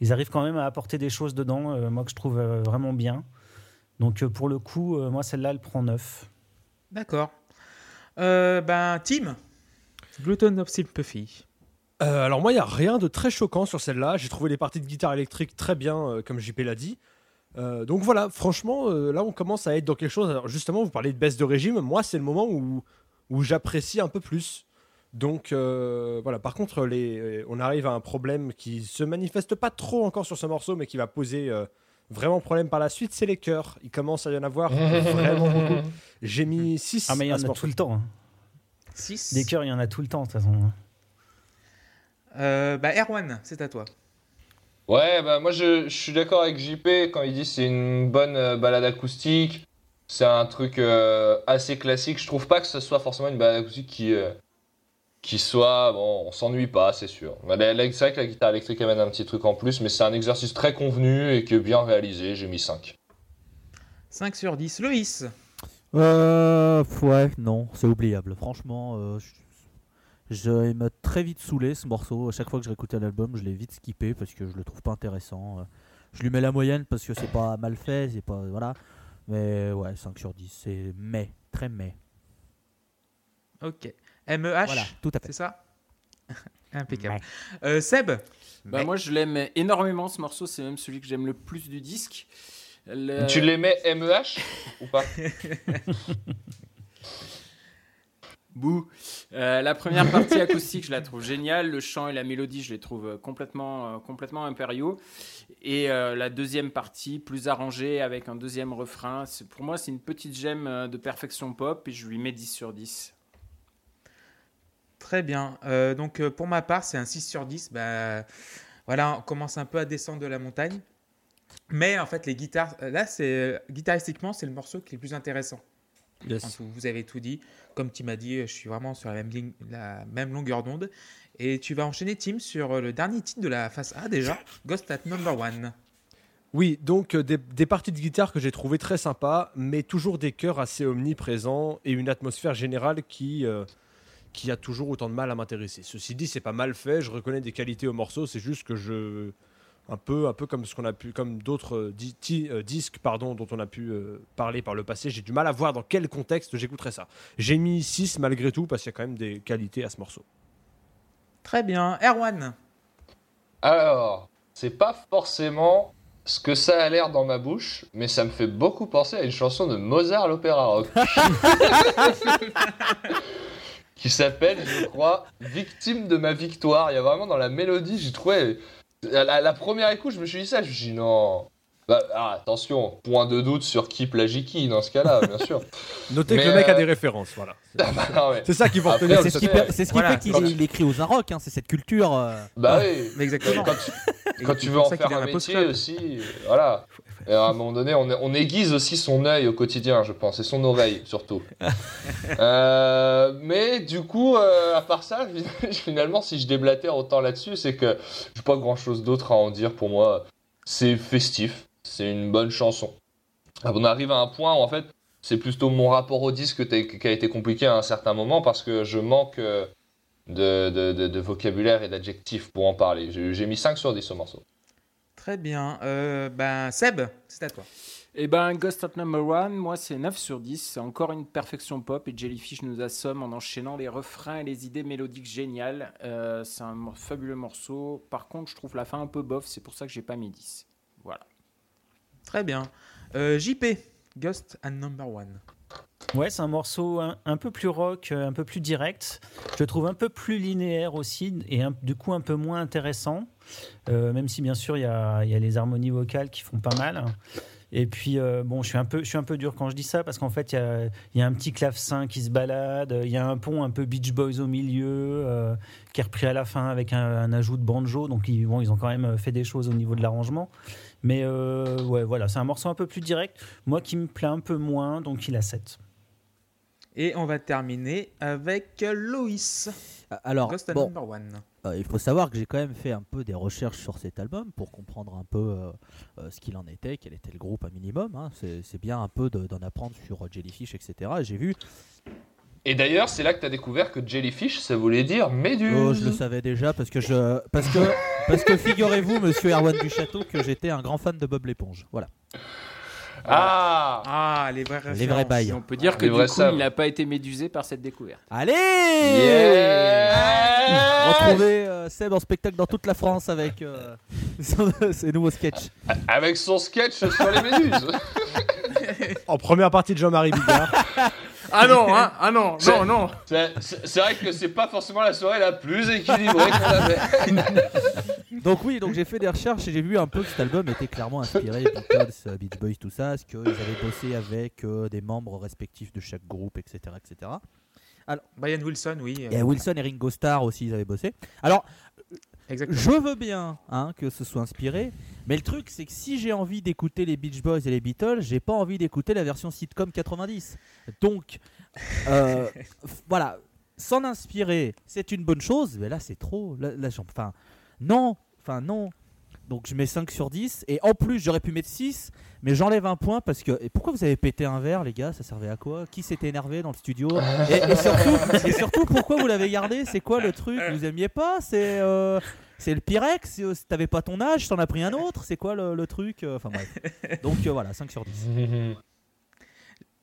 ils arrivent quand même à apporter des choses dedans, moi que je trouve vraiment bien. Donc euh, pour le coup, euh, moi celle-là, elle prend 9. D'accord. Euh, ben, Tim Gluten of Sympathy. Euh, alors moi, il n'y a rien de très choquant sur celle-là. J'ai trouvé les parties de guitare électrique très bien, euh, comme JP l'a dit. Euh, donc voilà, franchement, euh, là on commence à être dans quelque chose. Alors justement, vous parlez de baisse de régime. Moi, c'est le moment où, où j'apprécie un peu plus. Donc euh, voilà, par contre, les, on arrive à un problème qui se manifeste pas trop encore sur ce morceau, mais qui va poser euh, vraiment problème par la suite, c'est les chœurs. Il commence à y en avoir <laughs> vraiment beaucoup. J'ai mis 6 Ah, mais il y en a tout le temps. hein. 6. Des cœurs, il y en a tout le temps, de toute façon. hein. Euh, bah, Erwan, c'est à toi. Ouais, bah moi je, je suis d'accord avec JP quand il dit c'est une bonne euh, balade acoustique. C'est un truc euh, assez classique. Je trouve pas que ce soit forcément une balade acoustique qui, euh, qui soit. Bon, on s'ennuie pas, c'est sûr. C'est vrai que la guitare électrique amène un petit truc en plus, mais c'est un exercice très convenu et qui est bien réalisé. J'ai mis 5. 5 sur 10. Loïs. Euh, ouais, non, c'est oubliable. Franchement, euh, je, m'a très vite saoulé ce morceau. À chaque fois que je réécoutais l'album, je l'ai vite skippé parce que je le trouve pas intéressant. Euh, Je lui mets la moyenne parce que c'est pas mal fait, c'est pas voilà. Mais ouais, 5 sur 10, c'est mais, très mais. Ok. MEH. Voilà, tout à C'est fait. ça <laughs> Impeccable. Euh, Seb. Bah, Mais- moi, je l'aime énormément ce morceau. C'est même celui que j'aime le plus du disque. Le- Tu mets MEH ou pas <laughs> Bouh. Euh, la première partie acoustique, je la trouve géniale. Le chant et la mélodie, je les trouve euh, complètement, euh, complètement impériaux. Et euh, la deuxième partie, plus arrangée, avec un deuxième refrain. C'est- Pour moi, c'est une petite gemme de perfection pop et je lui mets 10 sur 10. Très bien. Euh, donc euh, pour ma part, c'est un 6 sur 10. Bah, voilà, on commence un peu à descendre de la montagne. Mais en fait, les guitares, euh, là, c'est guitaristiquement, c'est le morceau qui est le plus intéressant. Yes. Vous, avez tout dit. Comme tu m'as dit, je suis vraiment sur la même, ligne, la même longueur d'onde. Et tu vas enchaîner, Tim, sur le dernier titre de la face A déjà, <laughs> Ghost at Number One. Oui, donc des, des parties de guitare que j'ai trouvées très sympas, mais toujours des chœurs assez omniprésents et une atmosphère générale qui, euh, qui a toujours autant de mal à m'intéresser. Ceci dit, c'est pas mal fait, je reconnais des qualités au morceau, c'est juste que je un peu un peu comme ce qu'on a pu comme d'autres euh, di- ti- euh, disques pardon dont on a pu euh, parler par le passé, j'ai du mal à voir dans quel contexte j'écouterais ça. J'ai mis 6 malgré tout parce qu'il y a quand même des qualités à ce morceau. Très bien. Erwan. Alors, c'est pas forcément ce que ça a l'air dans ma bouche, mais ça me fait beaucoup penser à une chanson de Mozart l'opéra rock. <laughs> qui s'appelle, je crois, Victime de ma victoire. Il y a vraiment dans la mélodie, j'ai trouvé. À la, la première écoute, je me suis dit ça, je me suis dit non. Bah, ah, attention, point de doute sur qui plagie qui dans ce cas-là, bien sûr. <laughs> Notez Mais, que le mec a euh, des références, voilà. <laughs> Ah bah, non, mais- C'est ça qu'il faut Après, retenir. C'est ce qui, qui Voilà. fait qu'il écrit aux Inrocks, hein, c'est cette culture. euh, bah oui. Mais exactement. Quand tu, quand tu veux en faire un métier aussi, voilà. Et à un moment donné, on, on aiguise aussi son œil au quotidien, je pense, et son oreille surtout. <laughs> Euh, mais du coup, euh, à part ça, <laughs> finalement, si je déblatère autant là-dessus, c'est que j'ai pas grand-chose d'autre à en dire pour moi. C'est festif, c'est une bonne chanson. On arrive à un point où en fait, c'est plutôt mon rapport au disque qui a- été compliqué à un certain moment parce que je manque euh, de, de- de- de vocabulaire et d'adjectifs pour en parler. J'ai j'ai mis 5 sur 10 au morceau. Très bien. Euh, ben, Seb, c'est à toi. Et ben, Ghost at Number One, moi, c'est 9 sur 10. C'est encore une perfection pop et Jellyfish nous assomme en enchaînant les refrains et les idées mélodiques géniales. Euh, c'est un fabuleux morceau. Par contre, je trouve la fin un peu bof. C'est pour ça que j'ai pas mis 10. Voilà. Très bien. Euh, JP, Ghost at Number One. Ouais, c'est un morceau un, peu plus rock, euh, un peu plus direct. Je le trouve un peu plus linéaire aussi et du coup un peu moins intéressant. Euh, même si bien sûr il y a, les harmonies vocales qui font pas mal. Et puis euh, bon, je suis un peu, dur quand je dis ça parce qu'en fait il y a, un petit clavecin qui se balade, il y a un pont un peu Beach Boys au milieu qui est repris à la fin avec un, ajout de banjo. Donc ils, ils ont quand même fait des choses au niveau de l'arrangement. Mais ouais, voilà, c'est un morceau un peu plus direct. Moi qui me plaît un peu moins, donc il a 7. Et on va terminer avec euh, Loïs. Alors, Ghost at bon, Number One. euh, il faut savoir que j'ai quand même fait un peu des recherches sur cet album pour comprendre un peu euh, euh, ce qu'il en était, quel était le groupe à minimum. hein. C'est bien un peu de- d'en apprendre sur euh, Jellyfish, etc. Et J'ai vu, Et d'ailleurs, c'est là que tu as découvert que Jellyfish, ça voulait dire méduse. oh, je le savais déjà parce que je, parce que, parce que figurez-vous, Monsieur Erwan du Château, que j'étais un grand fan de Bob l'éponge. Voilà. Ah Ah, les vraies références. Les vrais bails. On peut dire que Les du vrais coup, sables. il n'a pas été médusé par cette découverte. Allez Yeah Retrouvez euh, Seb en spectacle dans toute la France avec euh, son- <laughs> ses nouveaux sketchs. Avec son sketch sur les méduses. En première partie de Jean-Marie Bigard. <laughs> Ah non, hein ah non, C'est- non, non. C'est vrai que c'est pas forcément la soirée la plus équilibrée qu'on avait. <laughs> Donc oui, donc j'ai fait des recherches et j'ai vu un peu que cet album était clairement inspiré Beatles, euh, Beach Boys, tout ça, parce qu'ils avaient bossé avec euh, des membres respectifs de chaque groupe, etc., etc. Brian Wilson, oui. Et euh, Wilson et Ringo Starr aussi, ils avaient bossé. Alors, Exactement. je veux bien hein, que ce soit inspiré, mais le truc c'est que si j'ai envie d'écouter les Beach Boys et les Beatles, j'ai pas envie d'écouter la version sitcom 90. Donc, euh, <laughs> voilà, s'en inspirer, c'est une bonne chose, mais là c'est trop. Là, là, enfin, non, enfin non. Donc je mets 5 sur 10, et en plus j'aurais pu mettre 6, mais j'enlève un point parce que. Et pourquoi vous avez pété un verre, les gars? Ça servait à quoi? Qui s'était énervé dans le studio? <laughs> Et, et surtout, et surtout, pourquoi vous l'avez gardé? C'est quoi le truc? Vous aimiez pas? C'est euh, c'est le Pyrex? C'est- euh, T'avais pas ton âge, t'en as pris un autre? C'est quoi le, le truc? Euh, Enfin bref. Donc euh, voilà, 5 sur 10. <laughs>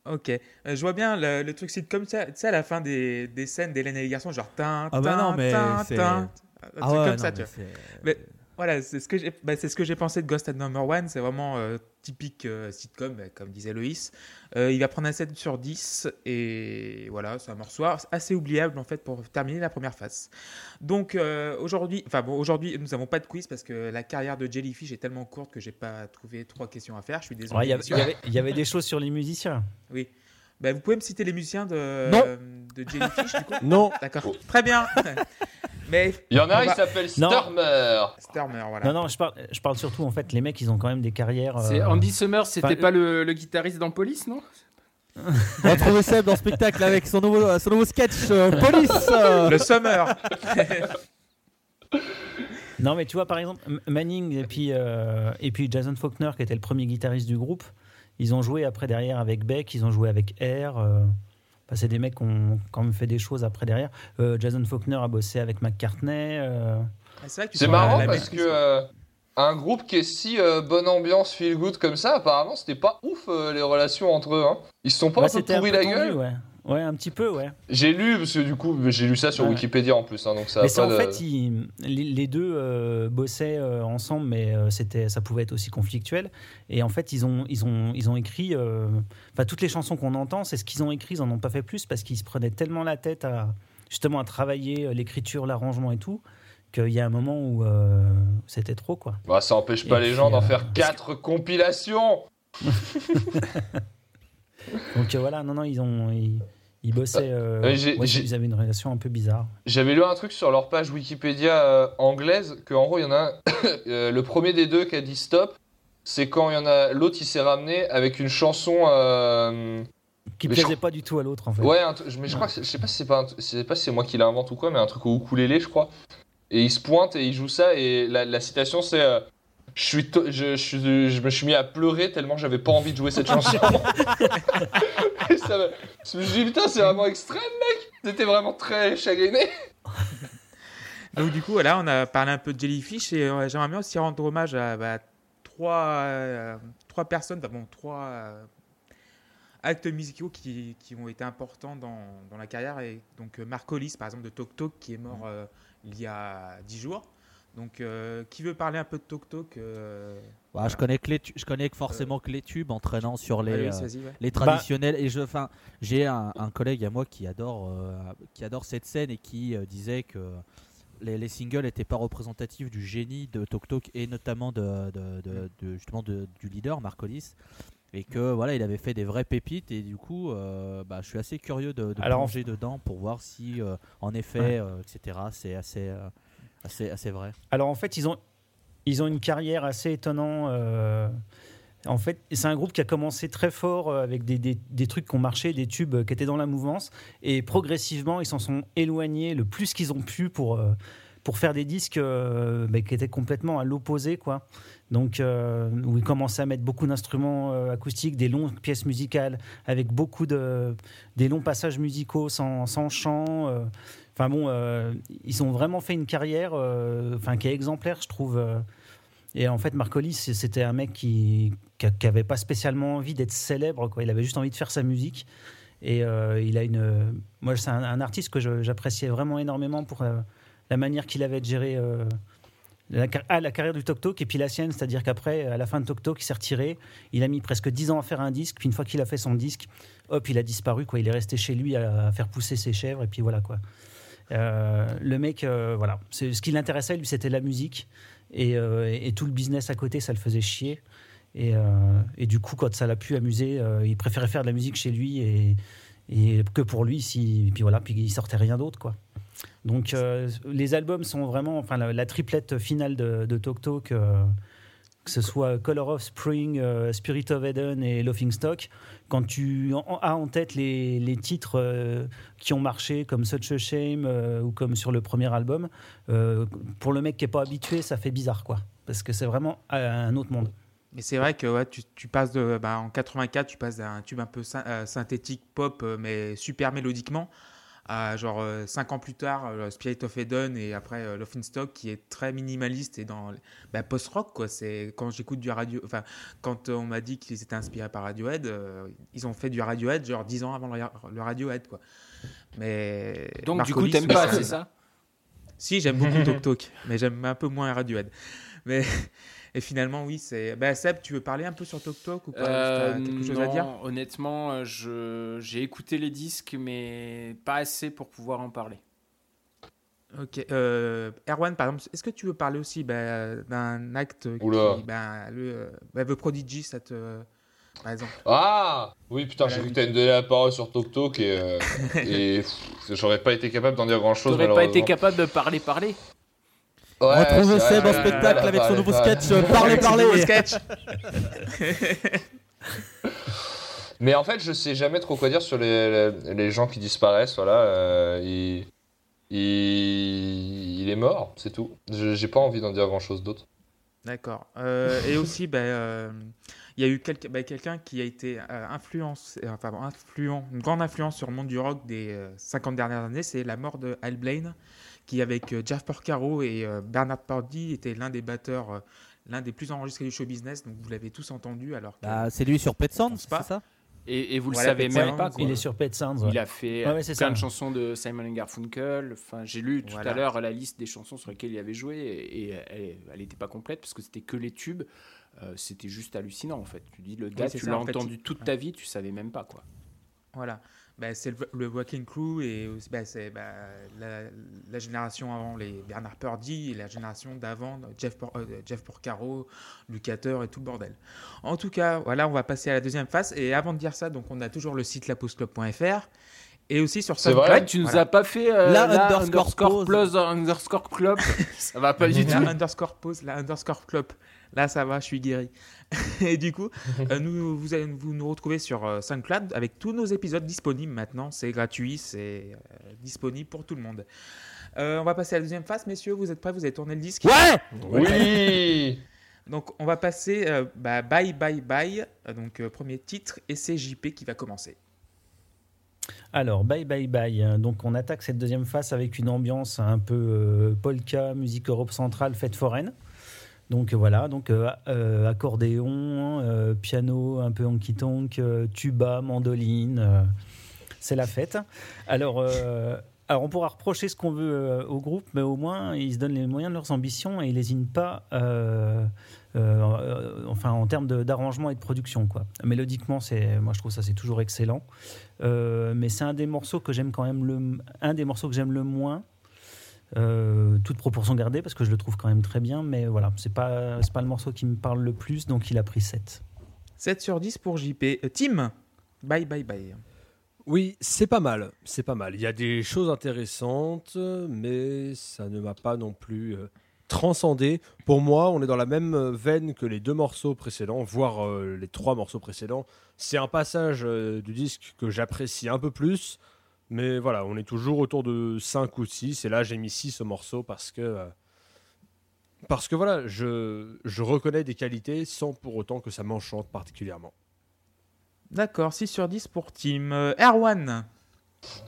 Ok. Euh, je vois bien le, le truc sitcom, tu sais, tu sais, à la fin des, des scènes d'Hélène et les garçons, genre. tin, Ah bah tin, tin, c'est- tin. Un Ah ouais, comme non, ça, mais tu vois. c'est- Mais- Voilà, c'est ce que j'ai bah, c'est ce que j'ai pensé de Ghost at Number One. C'est vraiment euh, typique euh, sitcom, bah, comme disait Loïs. Euh, il va prendre un 7 sur 10 et voilà, c'est un morceau assez oubliable en fait pour terminer la première phase. Donc euh, aujourd'hui, enfin bon, aujourd'hui nous n'avons pas de quiz parce que la carrière de Jellyfish est tellement courte que j'ai pas trouvé trois questions à faire. Je suis désolé. Ouais, Il y, avait- messieurs. il y avait- il y avait des choses sur les musiciens. Oui. Bah, vous pouvez me citer les musiciens de, Non. de Jellyfish du coup? Non. D'accord. Très bien. <laughs> Mais Il y en a On un, il va- s'appelle. Stormer. Sturmer, voilà. Non, non, je parle, je parle surtout, en fait, les mecs, ils ont quand même des carrières. C'est euh, Andy Summers, c'était enfin, pas le, le guitariste dans Police, non? Retrouvez Seb dans le spectacle avec son nouveau, son nouveau sketch euh, Police euh. Le Summer. <laughs> Non, mais tu vois, par exemple, Manning et puis, euh, et puis Jason Faulkner, qui était le premier guitariste du groupe, ils ont joué après derrière avec Beck, ils ont joué avec Air. Bah, c'est des mecs qui ont quand même fait des choses après derrière. Euh, Jason Faulkner a bossé avec McCartney. euh, tu C'est la- marrant la parce que euh, un groupe qui est si euh, bonne ambiance, feel good comme ça, apparemment c'était pas ouf euh, les relations entre eux. Hein. Ils se sont pas ouais, un peu pourris la tendu, gueule ouais. Ouais, un petit peu, ouais. J'ai lu parce que du coup j'ai lu ça sur Ouais. Wikipédia en plus, hein, donc ça. a mais pas en de- fait, ils- les, deux euh, bossaient euh, ensemble, mais euh, c'était, ça pouvait être aussi conflictuel. Et en fait, ils ont, ils ont, ils ont écrit. Enfin, toutes les chansons qu'on entend, c'est ce qu'ils ont écrit. Ils en ont pas fait plus parce qu'ils se prenaient tellement la tête à justement à travailler l'écriture, l'arrangement et tout, qu'il y a un moment où c'était trop, quoi. Bah, ça empêche pas Et les puis, gens d'en faire quatre compilations. <laughs> Donc voilà, non, non, ils ont, ils, ils bossaient. euh, Ouais, j'ai- ouais, j'ai- ils avaient une relation un peu bizarre. J'avais lu un truc sur leur page Wikipédia euh, anglaise que en gros il y en a un, <coughs> euh, le premier des deux qui a dit stop, c'est quand il y en a l'autre il s'est ramené avec une chanson. euh, Qui je plaisait pas du tout à l'autre, en fait. Ouais, mais je crois que je sais pas si c'est pas un pas si c'est moi qui l'invente ou quoi, mais un truc au ukulélé je crois. Et il se pointe et il joue ça et la, la citation c'est euh, je suis to- je, je, suis- je me suis mis à pleurer tellement j'avais pas envie de jouer cette chanson. <laughs> Et ça me- je me suis dit putain c'est vraiment extrême mec. T'étais vraiment très chagriné. Donc du coup, voilà, on a parlé un peu de Jellyfish et euh, j'aimerais bien aussi rendre hommage à bah, trois, euh, trois personnes, enfin, bon, trois euh, actes musicaux qui, qui ont été importants dans, dans la carrière. Et donc euh, Marc Hollis, par exemple, de Tok Tok, qui est mort il y a dix jours. Donc, euh, qui veut parler un peu de Tok Tok euh, Bah, je connais que les je connais que forcément que les tubes entraînant sur les allez, euh, vas-y, ouais. les traditionnels et je enfin j'ai un, un collègue à moi qui adore euh, qui adore cette scène et qui euh, disait que les, les singles n'étaient pas représentatifs du génie de Tok Tok et notamment de, de- de- de- justement de- du leader Marcolis et que voilà il avait fait des vraies pépites et du coup euh, bah, je suis assez curieux de, de Alors, en plonger dedans pour voir si euh, en effet Ouais. euh, etc c'est assez euh, assez assez vrai Alors en fait, ils ont, ils ont une carrière assez étonnante. euh, en fait, c'est un groupe qui a commencé très fort euh, avec des, des- des trucs qui ont marché, des tubes euh, qui étaient dans la mouvance. Et progressivement, ils s'en sont éloignés le plus qu'ils ont pu pour, pour faire des disques bah, qui étaient complètement à l'opposé. quoi. Donc, où ils commençaient à mettre beaucoup d'instruments acoustiques, des longues pièces musicales, avec beaucoup de. des longs passages musicaux sans, sans chant. Enfin bon, euh, ils ont vraiment fait une carrière euh, enfin, qui est exemplaire, je trouve. euh. Et en fait, Marcolis, c'était un mec qui n'avait pas spécialement envie d'être célèbre. Quoi. Il avait juste envie de faire sa musique. Et il a une. Moi, c'est un, artiste que j'appréciais vraiment énormément pour la manière qu'il avait de gérer ah, la carrière du Tok Tok et puis la sienne. C'est-à-dire qu'après, à la fin de Tok Tok, il s'est retiré. Il a mis presque 10 ans à faire un disque. Puis une fois qu'il a fait son disque, hop, il a disparu. Quoi. Il est resté chez lui à faire pousser ses chèvres. Et puis voilà quoi. Euh, le mec, euh, voilà. Ce qui l'intéressait, lui, c'était la musique. Et, euh, et tout le business à côté, ça le faisait chier. Et, du coup, quand ça l'a pu amuser, il préférait faire de la musique chez lui et, que pour lui. Si, puis voilà, puis il sortait rien d'autre, quoi. Donc les albums sont vraiment, enfin la, triplette finale de, de Tok, euh, que ce soit Color of Spring, Spirit of Eden et Laughing Stock, quand tu as en tête les, les titres euh, qui ont marché comme Such a Shame euh, ou comme sur le premier album, euh, pour le mec qui est pas habitué, ça fait bizarre quoi, parce que c'est vraiment un autre monde. Mais c'est vrai que tu, passes de, bah, en 84, tu passes d'un tube un peu syn- synthétique pop, mais super mélodiquement, à genre 5 ans plus tard, euh, Spirit of Eden et après euh, Love in Stock qui est très minimaliste et dans bah, post-rock quoi. C'est quand j'écoute du radio, enfin quand euh, on m'a dit qu'ils étaient inspirés par Radiohead, euh, ils ont fait du Radiohead genre 10 ans avant le, le Radiohead quoi. Mais Donc, du coup, t'aimes pas, c'est ça? Si, j'aime beaucoup <laughs> Tok Tok, mais j'aime un peu moins Radiohead. Mais et finalement, oui, c'est. Bah, Seb, tu veux parler un peu sur Tok Tok ou pas? Euh, quelque chose à non, dire? Honnêtement, euh, je- j'ai écouté les disques, mais pas assez pour pouvoir en parler. Ok. Euh, Erwan, par exemple, est-ce que tu veux parler aussi bah, d'un acte Oula. qui, bah, le, euh, bah, The Prodigy, ça te, par exemple? Ah Oui, putain, j'ai vu que t'as donné la parole sur Tok Tok et, euh, <laughs> et pff, j'aurais pas été capable d'en dire grand chose. T'aurais pas été capable de parler, parler. Retrouvez Seb en ouais, spectacle ouais, avec son ouais, nouveau ouais. sketch euh, Parlez, parlez sketch. <laughs> Mais en fait, je sais jamais trop quoi dire sur les, les, les gens qui disparaissent. Voilà, euh, il, il, il est mort, c'est tout. Je- J'ai pas envie d'en dire grand chose d'autre. D'accord. Euh, et aussi, bah, euh, il y a eu quelqu'un bah, quelqu'un qui a été euh, influence, euh, enfin, bon, influent, une grande influence sur le monde du rock des euh, 50 dernières années, c'est la mort de Al Blaine, qui avec euh, Jeff Porcaro et euh, Bernard Pardee était l'un des batteurs, euh, l'un des plus enregistrés du show business. Donc vous l'avez tous entendu. Alors Bah, c'est lui sur Pet Sounds, c'est ça? Et, et vous le Voilà, savez Pet même pas. Quoi. Il est sur Pet Sounds. ouais. Il a fait Ouais, plein ça. de chansons de Simon Garfunkel. Enfin, j'ai lu tout Voilà. à l'heure la liste des chansons sur lesquelles il avait joué et, et elle n'était pas complète parce que c'était que les tubes. Euh, c'était juste hallucinant en fait. Tu dis le gars, tu l'as en entendu toute ouais. ta vie, tu savais même pas quoi. Voilà. Bah, c'est le, le Walking Crew et bah, c'est bah, la, la génération avant les Bernard Purdy et la génération d'avant Jeff, Por- euh, Jeff Porcaro, Lucater et tout le bordel. En tout cas, voilà, on va passer à la deuxième phase. Et avant de dire ça, donc on a toujours le site lapostclub.fr et aussi sur C'est SoundCloud. vrai Ouais, tu nous Voilà. as pas fait euh, La la, underscore underscore, pause. plus underscore club. <laughs> Ça va pas du La tout. underscore pause, la underscore club. Là, ça va, je suis guéri. <laughs> et du coup, euh, nous, vous allez vous nous retrouver sur euh, SoundCloud avec tous nos épisodes disponibles maintenant. C'est gratuit, c'est euh, disponible pour tout le monde. Euh, on va passer à la deuxième phase, messieurs. Vous êtes prêts? Vous avez tourné le disque? Ouais Oui <laughs> Donc, on va passer euh, bah, Bye Bye Bye. Donc, euh, premier titre, et c'est JP qui va commencer. Alors, bye bye bye. Donc, on attaque cette deuxième phase avec une ambiance un peu euh, polka, musique Europe centrale, fête foraine. Donc voilà, donc euh, euh, accordéon, euh, piano, un peu honky tonk, euh, tuba, mandoline, euh, c'est la fête. Alors, euh, alors on pourra reprocher ce qu'on veut euh, au groupe, mais au moins ils se donnent les moyens de leurs ambitions et ils lésinent pas, euh, euh, euh, enfin en termes d'arrangement et de production quoi. Mélodiquement, c'est, moi je trouve ça c'est toujours excellent. Euh, mais c'est un des morceaux que j'aime quand même le, un des morceaux que j'aime le moins. Euh, toute proportion gardée parce que je le trouve quand même très bien, mais voilà, c'est pas c'est pas le morceau qui me parle le plus, donc il a pris 7. 7 sur 10 pour JP. Euh, Tim Bye Bye Bye. Oui, c'est pas mal, c'est pas mal. Il y a des choses intéressantes, mais ça ne m'a pas non plus euh, transcendé. Pour moi, on est dans la même veine que les deux morceaux précédents, voire euh, les trois morceaux précédents. C'est un passage euh, du disque que j'apprécie un peu plus, mais voilà, on est toujours autour de 5 ou 6, et là j'ai mis 6 au morceau parce que... euh, parce que voilà, je, je reconnais des qualités sans pour autant que ça m'enchante particulièrement. D'accord, 6 sur 10 pour Tim. Euh, Erwan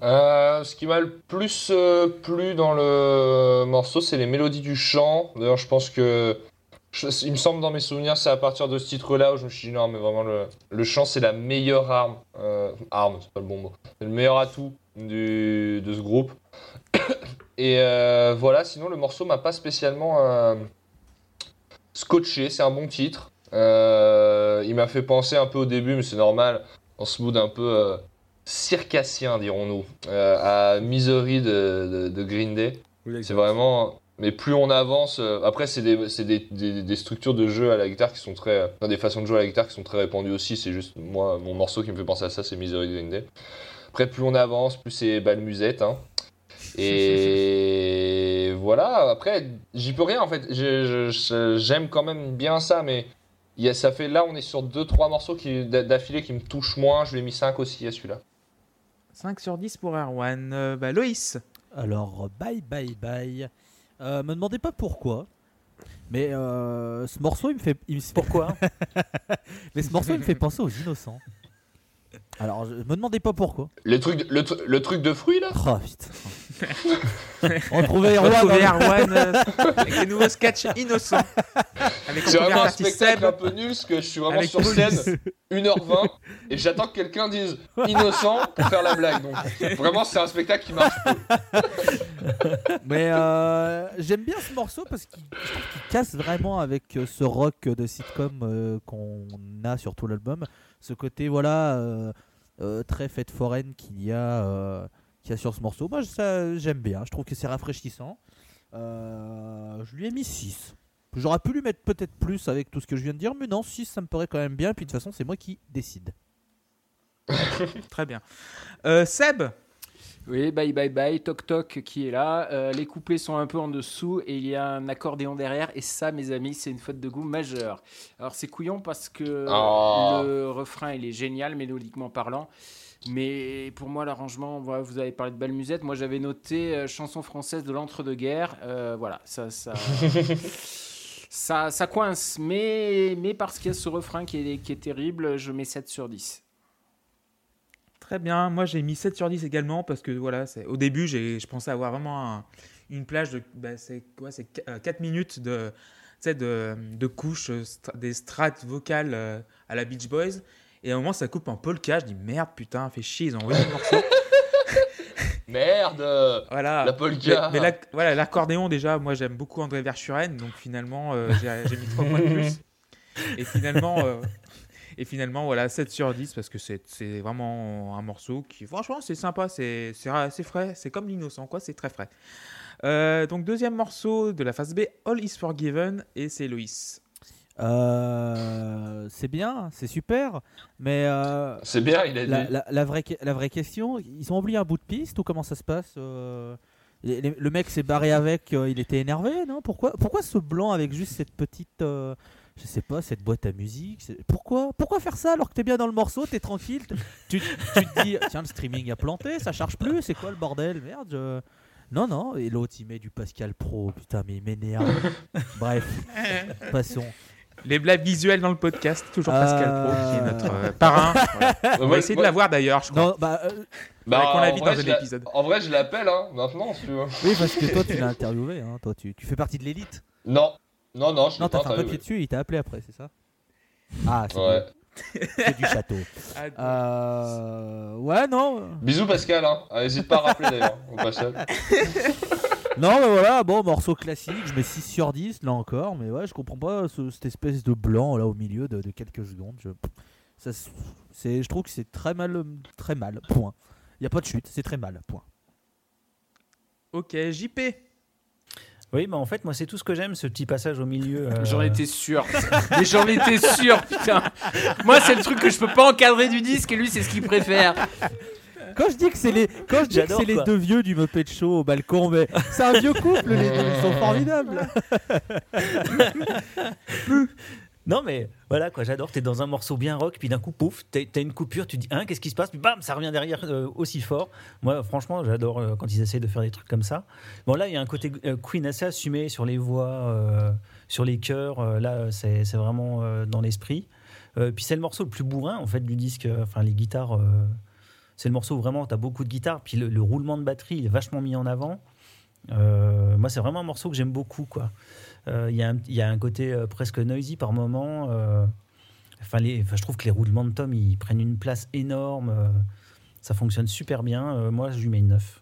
Euh, ce qui m'a le plus euh, plu dans le morceau, c'est les mélodies du chant. D'ailleurs, je pense que je- il me semble dans mes souvenirs, c'est à partir de ce titre-là où je me suis dit non, mais vraiment le, le chant c'est la meilleure arme. euh, arme, c'est pas le bon mot. C'est le meilleur atout du, de ce groupe. <coughs> Et euh, voilà, sinon le morceau m'a pas spécialement euh, scotché. C'est un bon titre. Euh, il m'a fait penser un peu au début, mais c'est normal, en ce mood un peu circassien, dirons-nous, à Misery de, de- de Green Day. Oui, C'est vraiment. Mais plus on avance, après c'est des, des, des- des structures de jeu à la guitare qui sont très, des façons de jouer à la guitare qui sont très répandues aussi. C'est juste moi, mon morceau qui me fait penser à ça, c'est Misery de Green Day. Après plus on avance, plus c'est balmusette. Hein. <laughs> Et voilà. Après j'y peux rien en fait. J'aime quand même bien ça, mais il y a, ça fait là on est sur deux trois morceaux qui d'a- d'affilée qui me touchent moins. Je lui ai mis 5 aussi à celui-là. 5 sur 10 pour Erwan. Euh, bah, Loïs. Alors, bye bye bye. Euh, me demandez pas pourquoi. Mais euh, ce morceau, il me fait. il me- Pourquoi <laughs> Mais ce morceau, il me fait penser aux innocents. Alors, je, me demandez pas pourquoi. Le truc, de- le, tru- le truc de fruits là. Oh putain. On trouvait Erwan. Retrouvez hein. Erwan euh, avec les nouveaux <laughs> sketchs innocents. C'est vraiment un spectacle Seb. un peu nul, parce que je suis vraiment Avec sur police. scène 1h20 et j'attends que quelqu'un dise innocent pour faire la blague. Donc vraiment, c'est un spectacle qui marche. Mais euh, j'aime bien ce morceau parce qu'il casse vraiment avec euh, ce rock de sitcom euh, qu'on a sur tout l'album. Ce côté voilà très fête foraine qu'il y a euh, qu'il y a sur ce morceau. Moi ça j'aime bien. Je trouve que c'est rafraîchissant. Euh, je lui ai mis 6. J'aurais pu lui mettre peut-être plus avec tout ce que je viens de dire, mais non, 6 ça me paraît quand même bien. Puis de toute façon, c'est moi qui décide. <laughs> Très bien. Euh, Seb. Oui, bye bye bye, toc toc qui est là. Euh, les couplets sont un peu en dessous et il y a un accordéon derrière. Et ça, mes amis, c'est une faute de goût majeure. Alors c'est couillon parce que Oh. le refrain il est génial mélodiquement parlant. Mais pour moi, l'arrangement, voilà, vous avez parlé de belle musette. Moi, j'avais noté euh, chanson française de l'entre-deux-guerres. Euh, voilà, ça, ça, <laughs> ça, ça coince. Mais, mais parce qu'il y a ce refrain qui est, qui est terrible, je mets 7 sur 10. Très bien. Moi, j'ai mis 7 sur 10 également parce que voilà, c'est- au début, j'ai- je pensais avoir vraiment un- une plage de bah, c'est quoi, c'est 4 minutes de, de, de couches, euh, des strates vocales euh, à la Beach Boys. Et à un moment, ça coupe en polka. Je dis merde, putain, fait chier, ils ont envoyé le morceau. <laughs> Merde Voilà. La polka. Mais, mais l'ac- voilà, l'accordéon, déjà, moi j'aime beaucoup André Verschuren, donc finalement euh, j'ai j'ai mis 3 points de plus. Et finalement, euh, et finalement voilà, 7 sur 10 parce que c'est c'est vraiment un morceau qui, franchement, c'est sympa, c'est c'est frais, c'est comme l'innocent, quoi, c'est très frais. Euh, donc, deuxième morceau de la phase B, All is Forgiven, et c'est Loïs. Euh, c'est bien, c'est super, mais euh, C'est bien, il a dit. la, la- vraie, la vraie question, ils ont oublié un bout de piste ou comment ça se passe euh, les- les- Le mec s'est barré avec, euh, il était énervé, non? Pourquoi, pourquoi ce blanc avec juste cette petite, euh, je sais pas, cette boîte à musique c'est- Pourquoi, pourquoi faire ça alors que t'es bien dans le morceau, t'es tranquille, tu, tu te dis tiens le streaming a planté, ça charge plus, c'est quoi le bordel, merde. je- Non non, et l'autre il met du Pascal Pro, putain mais il m'énerve. <laughs> Bref, passons. Les blagues visuelles dans le podcast, toujours Pascal Pro, qui est Euh. notre euh, parrain. Voilà. On va Ouais, essayer de ouais. la voir d'ailleurs, je crois. Non, bah, euh, Bah, l'invite vrai, dans je un épisode. En vrai, je l'appelle, hein, maintenant, si tu veux. oui, parce que toi, tu l'as <laughs> interviewé. Hein, toi, tu, tu fais partie de l'élite. Non, non, non, je Non, t'as fait un papier interviewé. dessus et il t'a appelé après, c'est ça? Ah, c'est Ouais. du- c'est du château. <laughs> Euh, ouais, non. Bisous, Pascal, hein. Ah, N'hésite pas à rappeler d'ailleurs, au passage. <laughs> Non, mais voilà, bon, morceau classique. Je mets 6 sur 10, là encore. Mais ouais, je comprends pas ce- cette espèce de blanc là au milieu de, de quelques secondes. Je, ça, c'est, je trouve que c'est très mal, très mal. Point. Il y a pas de chute, c'est très mal. Point. Ok, JP. Oui, bah en fait, moi, c'est tout ce que j'aime, ce petit passage au milieu. euh, J'en étais sûr. Mais j'en étais sûr, putain. Moi, c'est le truc que je peux pas encadrer du disque et lui, c'est ce qu'il préfère. Quand je dis que c'est les, quand je dis que c'est les deux vieux du Muppet Show au balcon, mais c'est un vieux couple, les deux, ils sont formidables. <laughs> Non, mais voilà, quoi, j'adore. T'es dans un morceau bien rock, puis d'un coup, pouf, t'as une coupure, tu dis, hein, qu'est-ce qui se passe? Puis bam, ça revient derrière euh, aussi fort. Moi, franchement, j'adore euh, quand ils essayent de faire des trucs comme ça. Bon, là, il y a un côté euh, Queen assez assumé sur les voix, sur les chœurs. là, c'est vraiment dans l'esprit. Puis c'est le morceau le plus bourrin, en fait, du disque. Enfin, les guitares. c'est le morceau où vraiment, t'as beaucoup de guitares. Puis le, le roulement de batterie, il est vachement mis en avant. Moi, c'est vraiment un morceau que j'aime beaucoup. quoi. Euh, Il y, a un- il y a un côté euh, presque noisy par moment. euh, Enfin, les- enfin, je trouve que les roulements de tom, ils prennent une place énorme. ça fonctionne super bien. Euh, moi, je lui mets une 9.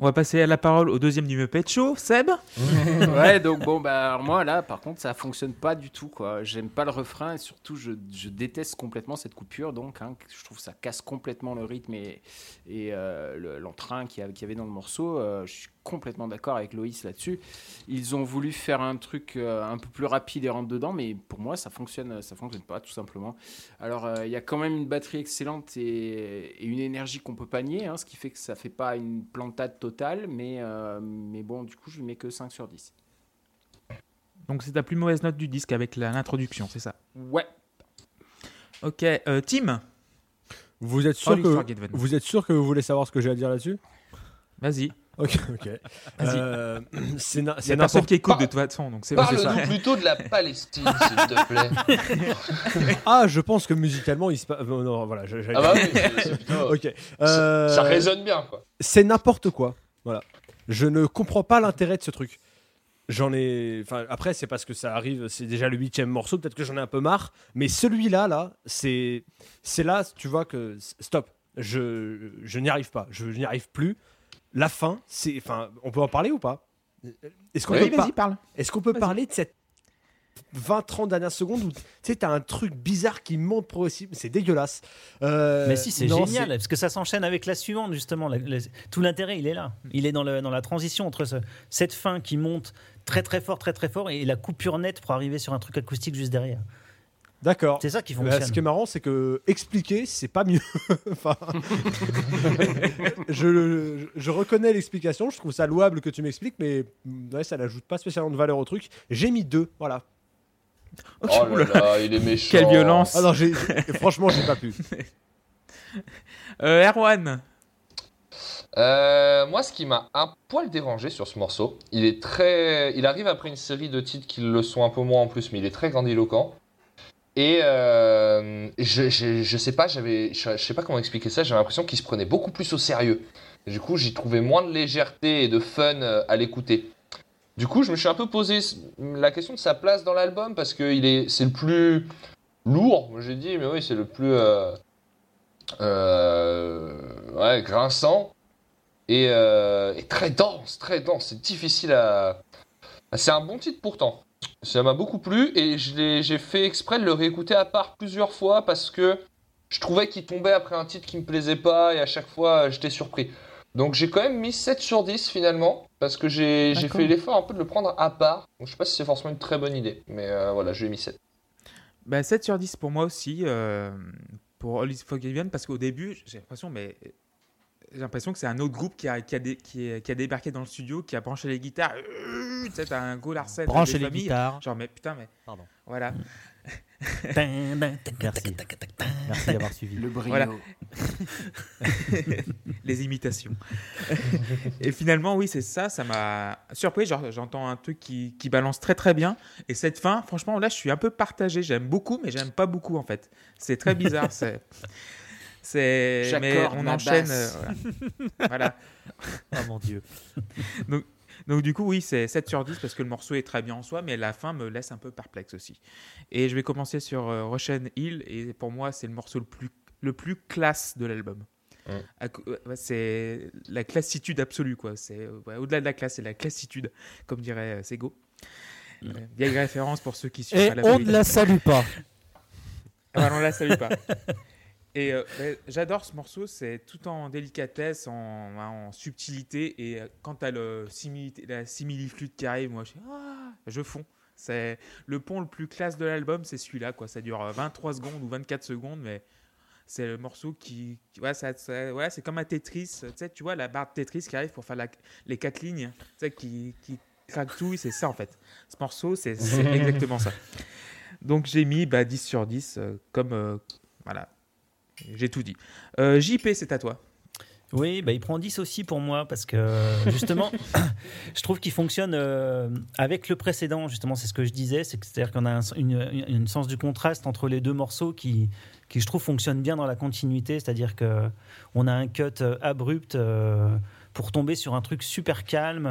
On va passer la parole au deuxième du Muppet Show, Seb. <laughs> ouais, donc bon, bah alors moi là, par contre, ça fonctionne pas du tout quoi. J'aime pas le refrain et surtout, je, je déteste complètement cette coupure. Donc, hein, je trouve que ça casse complètement le rythme et, et euh, le- l'entrain qu'il y, a- qu'il y avait dans le morceau. Euh, je suis complètement d'accord avec Loïs là-dessus. Ils ont voulu faire un truc euh, un peu plus rapide et rentre dedans, mais pour moi, ça fonctionne, ça fonctionne pas tout simplement. Alors, euh, il y a quand même une batterie excellente et, et une énergie qu'on peut pas nier, hein, ce qui fait que ça fait pas une plantade totale, mais, euh, mais bon, du coup, je lui mets que 5 sur 10. Donc c'est ta plus mauvaise note du disque avec l'introduction, c'est ça? Ouais. Ok, euh, Tim, Vous êtes sûr que vous êtes sûr que vous voulez savoir ce que j'ai à dire là-dessus? Vas-y. Ok, ok. Euh, c'est na- c'est personne n'importe qui écoute de toute façon, donc c'est bon, c'est ça. Parle-nous plutôt de la Palestine, s'il te plaît. <laughs> Ah, je pense que musicalement, il se passe. Non, non, voilà. je- j'allais Ah bah oui, c'est- c'est plutôt- <laughs> Ok. ça, Euh, ça résonne bien, quoi. c'est n'importe quoi. Voilà. Je ne comprends pas l'intérêt de ce truc. J'en ai. Enfin, après, c'est parce que ça arrive. C'est déjà le huitième morceau. Peut-être que j'en ai un peu marre. Mais celui-là, là, c'est. C'est là, tu vois que. Stop. Je, je n'y arrive pas. Je, je n'y arrive plus. La fin, c'est. Enfin, on peut en parler ou pas? Est-ce qu'on Oui, peut, pas- vas-y, parle. est-ce qu'on peut Vas-y. parler de cette 20-30 dernières secondes où tu sais, t'as un truc bizarre qui monte progressivement C'est dégueulasse. Euh, Mais si, c'est non, génial, parce que ça s'enchaîne avec la suivante, justement. La- la- tout l'intérêt, il est là. Il est dans, le, dans la transition entre ce- cette fin qui monte très très fort, très très fort, et la coupure nette pour arriver sur un truc acoustique juste derrière. D'accord. C'est ça qui Bah, fonctionne. ce qui est marrant, c'est que expliquer, c'est pas mieux. <laughs> enfin, je, je reconnais l'explication, je trouve ça louable que tu m'expliques, mais mm, ouais, ça n'ajoute pas spécialement de valeur au truc. J'ai mis deux, voilà. Oh là là, il est <laughs> méchant. Quelle violence. Ah non, <laughs> franchement, j'ai pas pu. Euh, Erwan, Euh, moi, ce qui m'a un poil dérangé sur ce morceau, il est très, il arrive après une série de titres qui le sont un peu moins en plus, mais il est très grandiloquent. Et euh, je, je, sais pas, j'avais, je, sais pas comment expliquer ça. J'ai l'impression qu'il se prenait beaucoup plus au sérieux. Du coup, j'y trouvais moins de légèreté et de fun euh, à l'écouter. Du coup, je me suis un peu posé la question de sa place dans l'album parce que il est, c'est le plus lourd. J'ai dit, mais oui, c'est le plus euh, ouais, grinçant et, et très dense, très dense. C'est difficile à. C'est un bon titre pourtant. Ça m'a beaucoup plu et j'ai fait exprès de le réécouter à part plusieurs fois parce que je trouvais qu'il tombait après un titre qui me plaisait pas et à chaque fois euh, j'étais surpris. Donc j'ai quand même mis 7 sur 10 finalement parce que j'ai fait l'effort un peu de le prendre à part. Donc je sais pas si c'est forcément une très bonne idée, mais euh, voilà, je lui ai mis 7. bah, 7 sur 10 pour moi aussi, euh, pour All Is Forgiven, parce qu'au début, j'ai l'impression, mais j'ai l'impression que c'est un autre groupe qui a, qui, a dé- qui, a débarqué dans le studio, qui a branché les guitares. Euh, Tu sais, t'as un go Larsen Branchez des les familles. guitares. Genre, mais putain, mais. Pardon. Voilà. <laughs> Merci. Merci d'avoir suivi. Le brio. Voilà. <laughs> les imitations. <laughs> et finalement, oui, c'est ça, ça m'a surpris. Genre, j'entends un truc qui, qui balance très très bien. Et cette fin, franchement, là, je suis un peu partagé. J'aime beaucoup, mais j'aime pas beaucoup en fait. C'est très bizarre. c'est. C'est. Mais on ma enchaîne. basse. euh, voilà. <laughs> Voilà. Oh mon dieu. <laughs> Donc, du coup, oui, c'est 7 sur 10 parce que le morceau est très bien en soi, mais la fin me laisse un peu perplexe aussi. Et je vais commencer sur euh, Russian Hill. Et pour moi, c'est le morceau le plus, le plus classe de l'album. Mm. Ouais, C'est la classitude absolue, quoi. C'est euh, ouais, au-delà de la classe, c'est la classitude, comme dirait euh, Sego. Euh, vieille référence pour ceux qui suivent Et la on ne la salue pas. Voilà, <laughs> on la salue pas. Et euh, ouais, j'adore ce morceau, c'est tout en délicatesse, en, en subtilité. Et euh, quand tu as le simili- la simili-flûte qui arrive, moi je, ah, je fonds. C'est le pont le plus classe de l'album, c'est celui-là. quoi. Ça dure euh, 23 secondes ou 24 secondes, mais c'est le morceau qui. qui- ouais, ça, ça- ouais, c'est comme un Tetris. Tu vois la barre de Tetris qui arrive pour faire la- les quatre lignes, qui, qui craque tout. C'est ça en fait. Ce morceau, c'est c'est <laughs> exactement ça. Donc j'ai mis bah, 10 sur 10, euh, comme. euh, voilà. J'ai tout dit. Euh, JP, c'est à toi. Oui, bah, il prend 10 aussi pour moi parce que justement, <laughs> <coughs> je trouve qu'il fonctionne euh, avec le précédent. Justement, c'est ce que je disais, c'est-à-dire qu'on a un, une, sens du contraste entre les deux morceaux qui, qui je trouve fonctionne bien dans la continuité. C'est-à-dire que on a un cut euh, abrupt euh, pour tomber sur un truc super calme.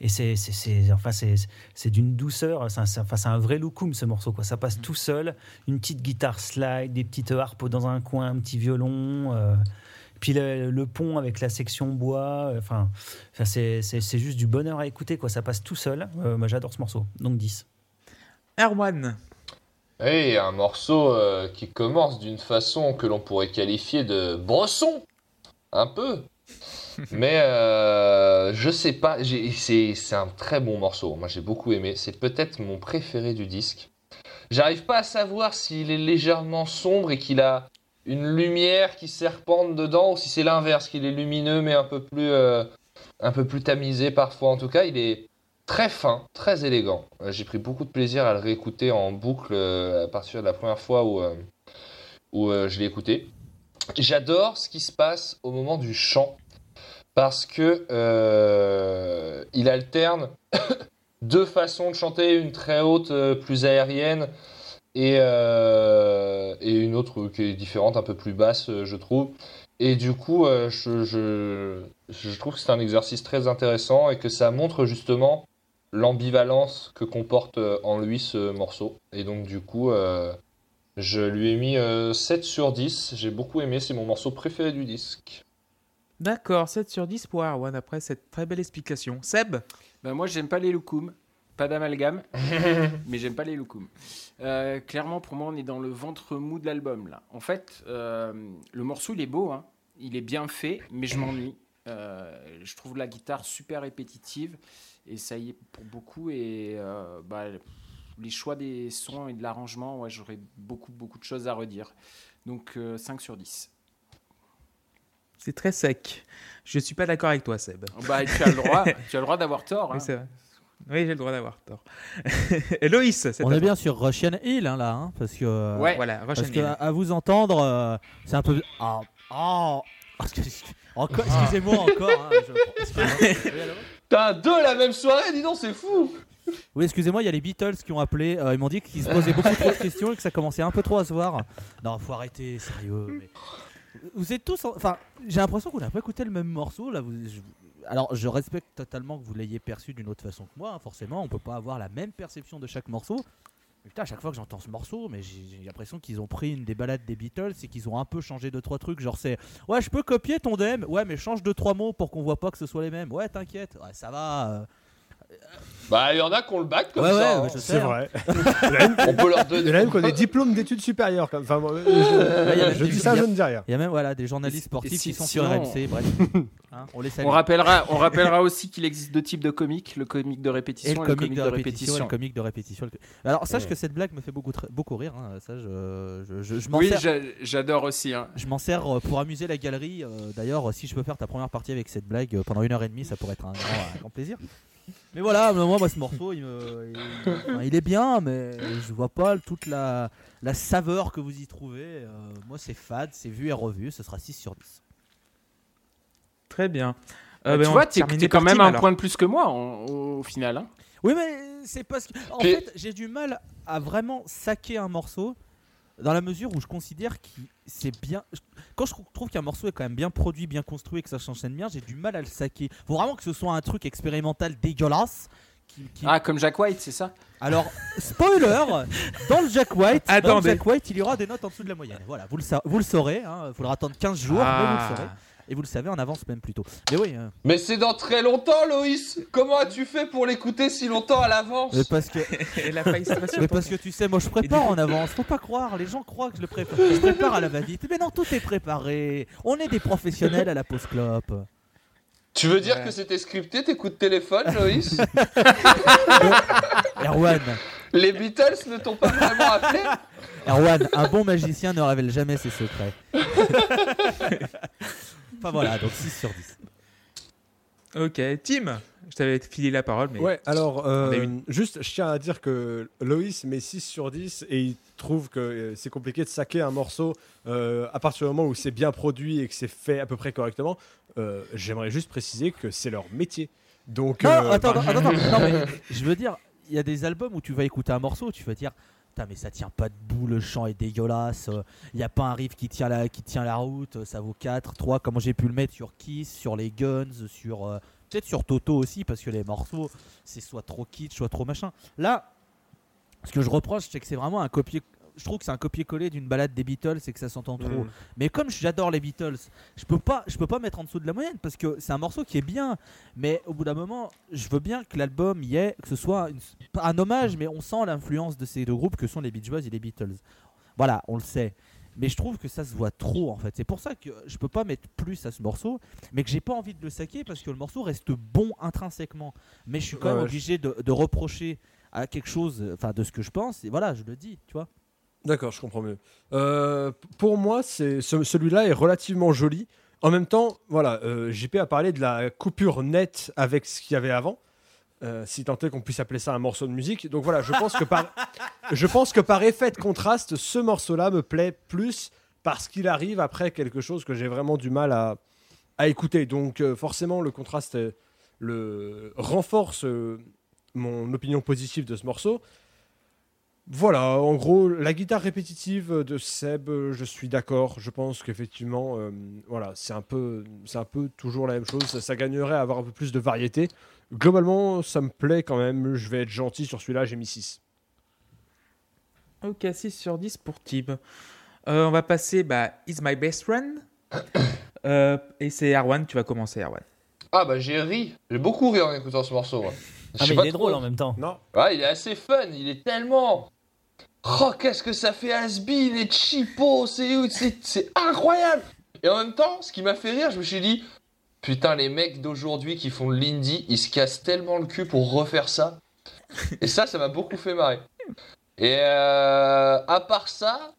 Euh, et c'est, enfin, c'est, c'est d'une douceur. C'est un, c'est- enfin, c'est un vrai loukoum ce morceau. Quoi. Ça passe tout seul. Une petite guitare slide, des petites harpes dans un coin, un petit violon. euh, puis le, le pont avec la section bois. euh, Enfin, enfin, c'est, c'est, c'est juste du bonheur à écouter. Quoi. Ça passe tout seul. Euh, moi, j'adore ce morceau. Donc 10. Erwan. Et un morceau euh, qui commence d'une façon que l'on pourrait qualifier de bresson, un peu. Mais euh, je sais pas, c'est un très bon morceau. Moi j'ai beaucoup aimé. C'est peut-être mon préféré du disque. J'arrive pas à savoir s'il est légèrement sombre et qu'il a une lumière qui serpente dedans ou si c'est l'inverse, qu'il est lumineux mais un peu plus euh, un peu plus tamisé parfois. En tout cas, il est très fin, très élégant. Euh, J'ai pris beaucoup de plaisir à le réécouter en boucle à partir de la première fois où, où je l'ai écouté. J'adore ce qui se passe au moment du chant parce que euh, il alterne <coughs> deux façons de chanter, une très haute, euh, plus aérienne, et, euh, et une autre qui est différente, un peu plus basse, euh, je trouve. Et du coup, je, trouve que c'est un exercice très intéressant et que ça montre justement l'ambivalence que comporte en lui ce morceau. Et donc du coup, je lui ai mis euh, 7 sur 10. J'ai beaucoup aimé, c'est mon morceau préféré du disque. D'accord, 7 sur 10 pour Erwan après cette très belle explication. Seb Ben, moi, j'aime pas les loukoums. Pas d'amalgame, <laughs> mais j'aime pas les loukoums. Euh, clairement, pour moi, on est dans le ventre mou de l'album. là. En fait, euh, le morceau, il est beau, hein. il est bien fait, mais je m'ennuie. Euh, je trouve la guitare super répétitive, et ça y est pour beaucoup. Et euh, bah, les choix des sons et de l'arrangement, ouais, j'aurais beaucoup, beaucoup de choses à redire. Donc, euh, 5 sur 10. C'est très sec. Je suis pas d'accord avec toi, Seb. Bah, tu as le droit, tu as le <laughs> droit d'avoir tort. hein. Oui, c'est vrai. Oui, j'ai le droit d'avoir tort. <laughs> C'est On est bien sur Russian Hill hein, là, hein, parce que euh, Ouais. Voilà, parce Russian que Hill. à, à vous entendre, euh, c'est un peu ah ah <laughs> parce que- encore- excusez-moi encore. hein, je- T'as deux la même soirée, dis donc, c'est fou Oui, excusez-moi, il y a les Beatles qui ont appelé. euh, ils m'ont dit qu'ils se posaient beaucoup trop de questions et que ça commençait un peu trop à se voir. Non, faut arrêter, sérieux. mais- Vous êtes tous. en- Enfin, j'ai l'impression qu'on n'a pas écouté le même morceau. Là, je- Alors, je respecte totalement que vous l'ayez perçu d'une autre façon que moi. hein, forcément, on peut pas avoir la même perception de chaque morceau. Putain, à chaque fois que j'entends ce morceau, mais j'ai j'ai l'impression qu'ils ont pris une des balades des Beatles et qu'ils ont un peu changé deux trois trucs. Genre c'est ouais, je peux copier ton DM. Ouais, mais change deux trois mots pour qu'on voit pas que ce soit les mêmes. Ouais, t'inquiète. Ouais, ça va. euh. Bah, il y en a qui ont le bac comme Ouais, ça. ouais, hein. C'est hein. <laughs> vrai. On peut leur Il y donner. en a même qui ont des diplômes d'études supérieures. Comme... Enfin, moi, je, dis ça, il y a- je ne dis rien. Il y a même voilà, des journalistes sportifs si- qui sont sinon, sur RMC, bref. <laughs> Hein, on les salue. On rappellera, on rappellera aussi qu'il existe deux types de comiques, le comique de et répétition le et, comique de répétition, le comique de répétition. Alors sache que cette blague me fait beaucoup, rire. hein, Ça, je, je, je- je m'en Oui, j'adore aussi. hein. je m'en sers euh, pour amuser la galerie. euh, D'ailleurs, si je peux faire ta première partie avec cette blague euh, pendant une heure et demie, ça pourrait être un grand, un grand plaisir. Mais voilà, moi, moi, ce morceau, il, me- il- enfin, il est bien, mais je vois pas toute la, la saveur que vous y trouvez. Euh, moi, c'est fade, c'est vu et revu. Ce sera 6 sur 10. Très bien. Bah, Euh, ben, tu vois, t'es quand même un alors. point de plus que moi en- au final. hein. Oui, mais c'est parce que. En Puis- fait, j'ai du mal à vraiment saquer un morceau dans la mesure où je considère que c'est bien. Quand je trouve qu'un morceau est quand même bien produit, bien construit et que ça s'enchaîne bien, j'ai du mal à le saquer. Faut vraiment que ce soit un truc expérimental dégueulasse. Qui, qui- Ah, comme Jack White, c'est ça? Alors, spoiler, dans le Jack White, dans le. Jack White, il y aura des notes en dessous de la moyenne. Voilà, vous le, sa- vous le saurez. Il faudra attendre 15 jours, mais vous Ah. le saurez. Et vous le savez en avance même plutôt. Mais oui, euh, Mais c'est dans très longtemps, Loïs Comment as-tu fait pour l'écouter si longtemps à l'avance mais parce que <laughs> Et la Mais parce que tu sais, moi je prépare coup- en avance, faut pas croire, les gens croient que je le prépare. Je prépare à la va-vite. Mais non, tout est préparé. On est des professionnels à la pause clope. Tu veux dire Ouais. que c'était scripté tes coups de téléphone, Loïs <laughs> Erwan, Les Beatles ne t'ont pas vraiment appelé Erwan, un bon magicien ne révèle jamais ses secrets. <laughs> enfin voilà, donc 6 sur 10. Ok, Tim, je t'avais filé la parole, mais Ouais, alors, euh, juste, je tiens à dire que Loïs met 6 sur 10 et il trouve que euh, c'est compliqué de saquer un morceau euh, à partir du moment où c'est bien produit et que c'est fait à peu près correctement. Euh, J'aimerais juste préciser que c'est leur métier. Donc, Non, euh, attends, bah, attends, attends, non, mais <laughs> je veux dire, il y a des albums où tu vas écouter un morceau, tu vas dire Putain, mais ça tient pas debout, le chant est dégueulasse. Il n'y a pas un riff qui tient la, qui tient la route. euh, Ça vaut 4, 3. Comment j'ai pu le mettre sur Kiss, sur les Guns, sur. euh, Peut-être sur Toto aussi, parce que les morceaux, c'est soit trop kitsch, soit trop machin. Là, ce que je reproche, c'est que c'est vraiment un copier. Je trouve que c'est un copier-coller d'une balade des Beatles et que ça s'entend trop. Mm. Mais comme j'adore les Beatles, je peux pas, je peux pas mettre en dessous de la moyenne parce que c'est un morceau qui est bien. Mais au bout d'un moment, je veux bien que l'album y ait, que ce soit une- un hommage, mais on sent l'influence de ces deux groupes que sont les Beach Boys et les Beatles. Voilà, on le sait. Mais je trouve que ça se voit trop en fait. C'est pour ça que je peux pas mettre plus à ce morceau, mais que j'ai pas envie de le saquer parce que le morceau reste bon intrinsèquement. Mais je suis quand même ouais, obligé de, de reprocher à quelque chose, enfin de ce que je pense. Et voilà, je le dis, tu vois. D'accord, je comprends mieux. Euh, pour moi, c'est ce- celui-là est relativement joli. En même temps, voilà, euh, JP a parlé de la coupure nette avec ce qu'il y avait avant. Euh, si tant est qu'on puisse appeler ça un morceau de musique. Donc voilà, je pense que par, <laughs> je pense que par effet de contraste, ce morceau-là me plaît plus parce qu'il arrive après quelque chose que j'ai vraiment du mal à, à écouter. Donc euh, forcément, le contraste le, renforce euh, mon opinion positive de ce morceau. Voilà, en gros, la guitare répétitive de Seb, euh, je suis d'accord. Je pense qu'effectivement, euh, voilà, c'est un peu, c'est un peu toujours la même chose. Ça, ça gagnerait à avoir un peu plus de variété. Globalement, ça me plaît quand même. Je vais être gentil sur celui-là. J'ai mis 6. Ok, 6 sur 10 pour Tib. Euh, on va passer bah, Is My Best Friend. <coughs> Euh, et c'est Erwan, tu vas commencer, Erwan. Ah bah j'ai ri, j'ai beaucoup ri en écoutant ce morceau. moi. Ah, mais il est trop. drôle en même temps. Non. Ouais, il est assez fun, il est tellement. Oh, qu'est-ce que ça fait has-been et cheapo, c'est incroyable! Et en même temps, ce qui m'a fait rire, je me suis dit, putain, les mecs d'aujourd'hui qui font de l'indie, ils se cassent tellement le cul pour refaire ça. Et ça, ça m'a beaucoup fait marrer. Et euh, à part ça,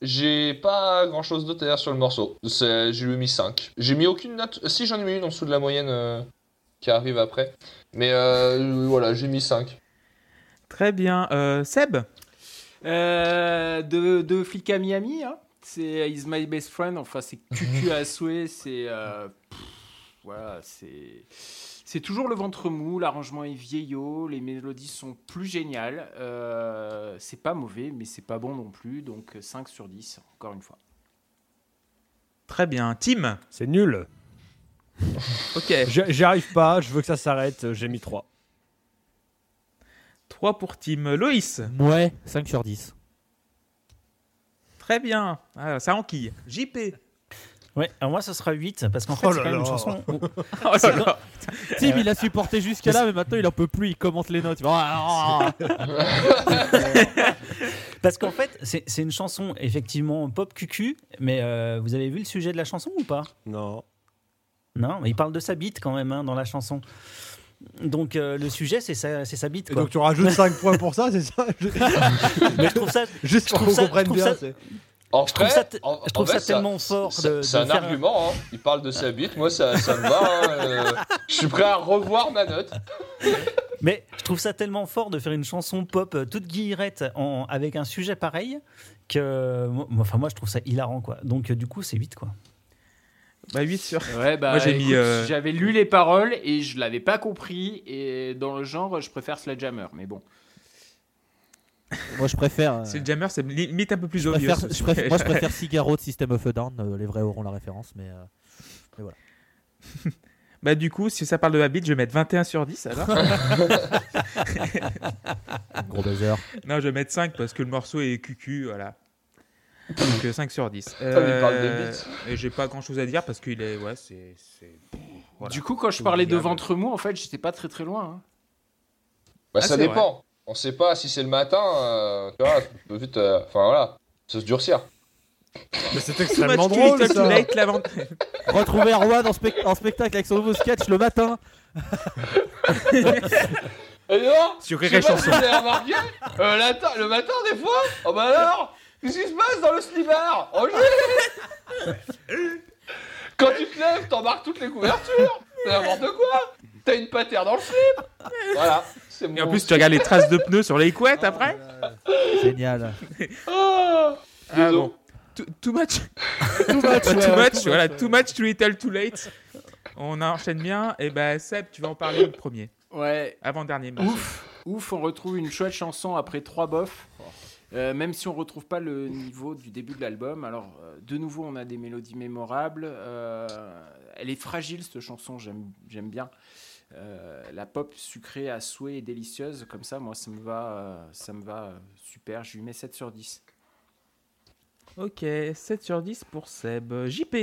j'ai pas grand chose d'autre à dire sur le morceau. J'ai lui mis 5. J'ai mis aucune note. Si, j'en ai mis une en dessous de la moyenne euh, qui arrive après. Mais euh, voilà, j'ai mis 5. Très bien. Seb? Euh, de, de Flic à Miami, hein. c'est Is My Best Friend, enfin c'est cucu à souhait, c'est... euh, pff, voilà, c'est... C'est toujours le ventre mou, l'arrangement est vieillot, les mélodies sont plus géniales. euh, c'est pas mauvais, mais c'est pas bon non plus, donc 5 sur 10, encore une fois. Très bien. Tim? C'est nul. Ok. J'y j'y arrive pas. Je veux que ça s'arrête. J'ai mis 3. 3 pour Tim. Loïs Ouais, 5 sur 10. Très bien. Ah, ça enquille. JP Ouais, alors moi, ce sera 8 parce qu'en fait, Oh c'est quand même une chanson. où- <laughs> Oh là là. Tim, il a supporté jusqu'à là, mais maintenant il en peut plus. Il commente les notes. <laughs> Parce qu'en fait, c'est c'est une chanson effectivement pop cucu, mais euh, vous avez vu le sujet de la chanson ou pas? Non. Non, mais il parle de sa bite quand même hein, dans la chanson. Donc euh, le sujet, c'est sa, c'est sa bite. Et Quoi. donc tu rajoutes 5 points pour ça, c'est ça <laughs> Je- mais je trouve ça, <laughs> Juste pour qu'on comprenne bien. ça- c'est- En je trouve vrai, ça, t- en- je trouve en ça tellement fort c'est- de, C'est de un faire- argument, hein. il parle de sa bite, moi ça, ça me va. hein, euh, Je suis prêt à revoir ma note. <laughs> Mais je trouve ça tellement fort de faire une chanson pop euh, toute guillerette en, avec un sujet pareil que moi, enfin moi je trouve ça hilarant quoi. Donc du coup c'est 8 quoi. Bah 8 sur. Ouais, bah, Moi, j'ai mis, euh, j'avais lu les paroles et je l'avais pas compris, et dans le genre, je préfère Sledgehammer, mais bon. Moi je préfère. euh, C'est le jammer, c'est limite un peu plus je obvious. préfère- je préfère- moi je préfère <laughs> Cigaro de System of a Down. euh, les vrais auront la référence, mais. euh, <laughs> Bah du coup, si ça parle de la bite, je vais mettre 21 sur 10 alors. <laughs> gros buzzer. non, je vais mettre 5 parce que le morceau est cucu, voilà. Donc euh, 5 sur 10. <laughs> mais il parle de bites. Et j'ai pas grand chose à dire parce qu'il est. Ouais, c'est. Voilà. Du coup, quand je parlais de ventre mou, en fait, j'étais pas très très loin. hein. Bah, Ah, ça c'est dépend. On sait pas si c'est le matin, euh, tu vois, ça peut vite. euh, Enfin voilà, ça se durcir. Mais c'est <laughs> extrêmement drôle ça. late, la vente- <laughs> Retrouver Erwan en, spec- en spectacle avec son nouveau sketch le matin. Et non Sur Rire si Chanson. vous avez remarqué, euh, la ta- le matin des fois Oh bah alors Qu'est-ce qui se passe dans le slibard Oh j'ai- Quand tu te lèves, t'embarques toutes les couvertures C'est n'importe quoi T'as une patère dans le slip Voilà, c'est Et en mon- plus, tu regardes les traces de pneus sur les couettes après Génial. Ah, Ah Désolé. bon. Too, too much <laughs> Too much. Too much, too voilà, too much, too little, too late. On enchaîne bien. Et ben Seb, tu vas en parler le premier. Ouais, Avant-dernier. ouf, ouf, on retrouve une chouette chanson après trois bofs. Euh, même si on retrouve pas le niveau du début de l'album. Alors, euh, de nouveau, on a des mélodies mémorables. Euh, elle est fragile, cette chanson, j'aime j'aime bien. Euh, la pop sucrée à souhait et délicieuse, comme ça, moi, ça me va, euh, ça me va euh, super. Je lui mets 7 sur 10. Ok, 7 sur 10 pour Seb. JP.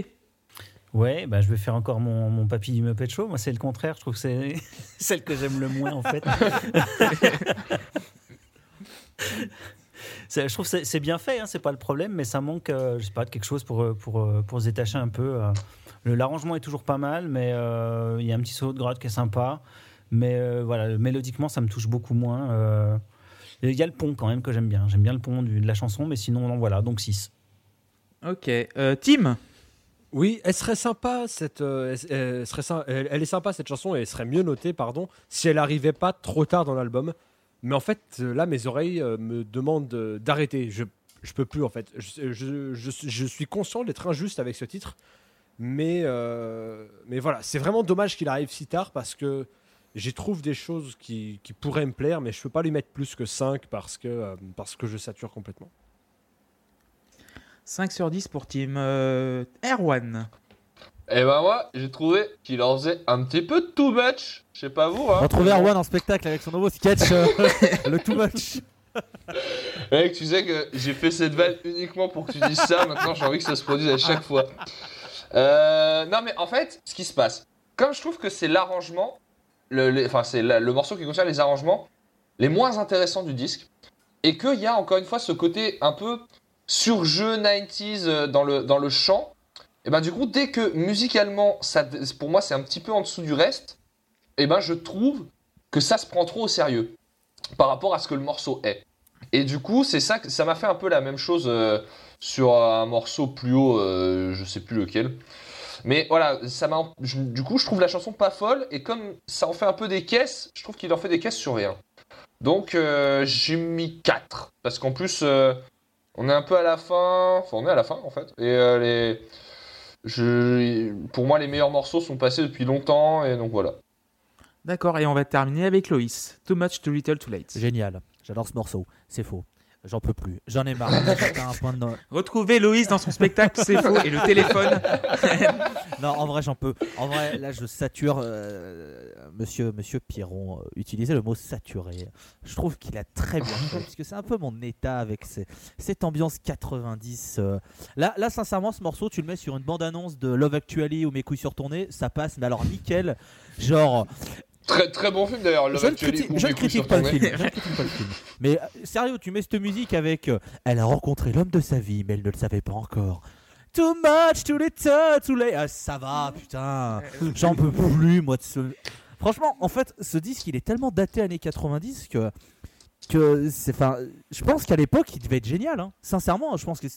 Ouais, bah, je vais faire encore mon, mon papy du Muppet Show. Moi, c'est le contraire. Je trouve que c'est <laughs> celle que j'aime le moins, en fait. <laughs> Je trouve que c'est- bien fait, hein, c'est pas le problème, mais ça manque, euh, je sais pas, de quelque chose pour, euh, pour, euh, pour se détacher un peu. euh. Le- L'arrangement est toujours pas mal, mais euh, il y a un petit saut de grade qui est sympa. Mais euh, voilà, mélodiquement, ça me touche beaucoup moins. euh. Il y a le pont quand même que j'aime bien. J'aime bien le pont du- de la chanson, mais sinon, non, voilà, donc 6. Ok, euh, Tim? Oui, elle serait sympa cette, euh, elle, serait elle, elle est sympa cette chanson et elle serait mieux notée, pardon, si elle arrivait pas trop tard dans l'album. Mais en fait, euh, là, mes oreilles euh, me demandent euh, d'arrêter. Je, je peux plus en fait. Je, je- je- suis conscient d'être injuste avec ce titre, mais mais voilà, c'est vraiment dommage qu'il arrive si tard parce que j'y trouve des choses qui, qui pourraient me plaire, mais je peux pas lui mettre plus que 5 parce que parce que je sature complètement. 5 sur 10 pour Tim. Euh, Erwan. Et ben moi, j'ai trouvé qu'il en faisait un petit peu too much. Je sais pas vous, hein. Retrouver Erwan en spectacle avec son nouveau sketch, euh, <laughs> le too much. Mec, tu sais que j'ai fait cette vanne uniquement pour que tu dises ça. Maintenant, j'ai envie que ça se produise à chaque fois. Euh, non, mais en fait, ce qui se passe, comme je trouve que c'est l'arrangement, le, les- enfin, c'est la- le morceau qui concerne les arrangements les moins intéressants du disque, et qu'il y a encore une fois ce côté un peu surjeu 90s euh, dans le, dans le chant, et ben du coup, dès que musicalement, pour moi, c'est un petit peu en dessous du reste, et ben je trouve que ça se prend trop au sérieux par rapport à ce que le morceau est. Et du coup, c'est ça, que- ça m'a fait un peu la même chose euh, sur un morceau plus haut, euh, je sais plus lequel. Mais voilà, ça m'a, du coup, je trouve la chanson pas folle, et comme ça en fait un peu des caisses, je trouve qu'il en fait des caisses sur rien. Donc, euh, j'ai mis 4. Parce qu'en plus, euh, on est un peu à la fin, enfin, on est à la fin en fait. Et les, je, pour moi, les meilleurs morceaux sont passés depuis longtemps, et donc voilà. D'accord, et on va terminer avec Loïs. Too much, too little, too late. Génial, j'adore ce morceau, c'est faux. J'en peux plus, j'en ai marre. <laughs> Un point de no- Retrouvez Loïs dans son spectacle, c'est faux, et le téléphone. <laughs> Non, en vrai, j'en peux. En vrai, là, je sature. euh, monsieur, monsieur Pierron euh, utilisait le mot saturé. Je trouve qu'il a très bien fait, parce que c'est un peu mon état avec ces- cette ambiance 90. euh. Là, là, sincèrement, ce morceau, tu le mets sur une bande-annonce de Love Actually ou Mes couilles sur tournée, ça passe, mais alors nickel. Genre, Très, très bon film d'ailleurs, je ne critique, pas le film. je ne critique pas le film. <laughs> Mais euh, sérieux, tu mets cette musique avec euh, Elle a rencontré l'homme de sa vie, mais elle ne le savait pas encore. Too much, too little, too late. Ah, ça va, putain. J'en peux plus, moi, de ce. Franchement, en fait, ce disque, il est tellement daté années 90 que. Que c'est, enfin, je pense qu'à l'époque, il devait être génial. hein. Sincèrement, je pense que.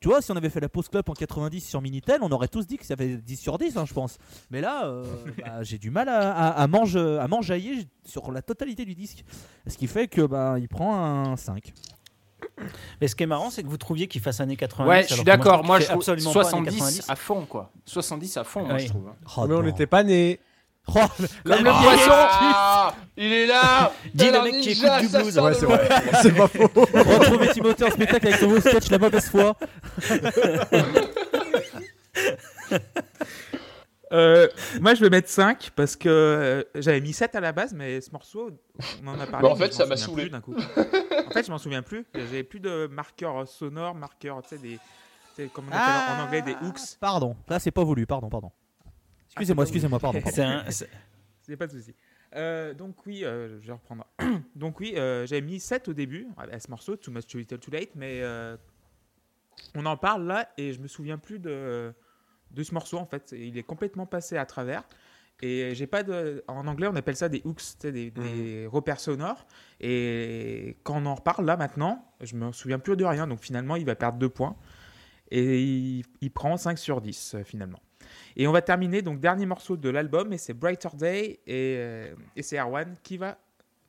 Tu vois, si on avait fait la pause club en 90 sur Minitel, on aurait tous dit que ça avait 10 sur 10, hein, je pense. Mais là, euh, <laughs> bah, j'ai du mal à, à, à, mange- à m'enjailler sur la totalité du disque. Ce qui fait que bah, il prend un 5. Mais ce qui est marrant, c'est que vous trouviez qu'il fasse années 90. Ouais, je suis d'accord. Moi, je fait trouve absolument pas années 70 90. à fond, quoi. 70 à fond, moi, je trouve. hein. Oh, mais on n'était pas nés. Oh, Comme le Ah, poisson Il est là Dis le mec qui écoute du blues. Ouais, c'est vrai. c'est pas faux. Retrouvez Timothée en spectacle avec son nouveau sketch La mauvaise foi. Euh, moi, je vais mettre 5 parce que euh, j'avais mis 7 à la base, mais ce morceau, on en a parlé. Bah, en fait, ça m'a saoulé. coup. en fait, je m'en souviens plus. J'avais plus de marqueurs sonores, marqueurs, tu sais, des. on appelle en anglais des hooks. Pardon, là c'est pas voulu, pardon, pardon. Excusez-moi, Ah, pas excusez-moi, pardon. pardon. <laughs> C'est pas de souci. Euh, donc oui, euh, je vais reprendre. <coughs> donc oui, euh, j'avais mis 7 au début à ce morceau, Too Much Too Little Too Late, mais euh, on en parle là et je me souviens plus de, de ce morceau en fait. Il est complètement passé à travers. Et j'ai pas de. En anglais, on appelle ça des hooks, sais, des, repères sonores. Et quand on en reparle là maintenant, je me souviens plus de rien. Donc finalement, il va perdre 2 points. Et il, il prend 5 sur 10 euh, finalement. Et on va terminer, donc dernier morceau de l'album, et c'est Brighter Day, et, euh, et c'est Erwan qui va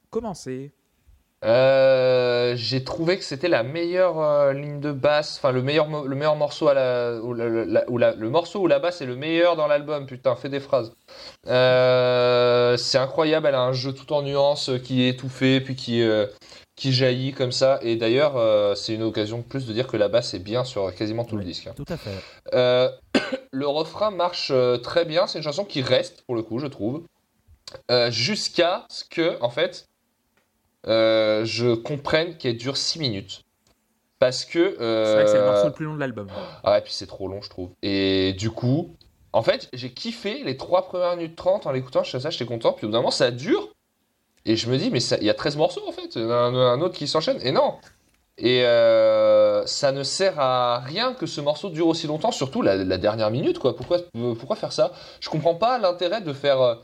commencer. Euh, j'ai trouvé que c'était la meilleure euh, ligne de basse, enfin le meilleur, le meilleur morceau à la, ou la- la- ou la- le morceau où la basse est le meilleur dans l'album. Putain, fais des phrases. Euh, c'est incroyable, elle a un jeu tout en nuances qui est étouffé puis qui euh, qui jaillit comme ça. Et d'ailleurs, euh, c'est une occasion de plus de dire que la basse est bien sur quasiment tout le disque. hein. Tout à fait. Le refrain marche euh, très bien. C'est une chanson qui reste pour le coup, je trouve, Euh, jusqu'à ce que, en fait, euh, je comprenne qu'elle dure 6 minutes. Parce que. C'est vrai que c'est le morceau le plus long de l'album. Ah ouais, puis c'est trop long, je trouve. Et du coup, en fait, j'ai kiffé les 3 premières minutes 30 en l'écoutant. Je ça, j'étais content. Puis au bout d'un moment, ça dure. Et je me dis, mais il y a 13 morceaux en fait. Il y en a un, un autre qui s'enchaîne. Et non. Et euh, ça ne sert à rien que ce morceau dure aussi longtemps, surtout la, dernière minute, quoi. Pourquoi, euh, pourquoi faire ça? Je comprends pas l'intérêt de faire euh,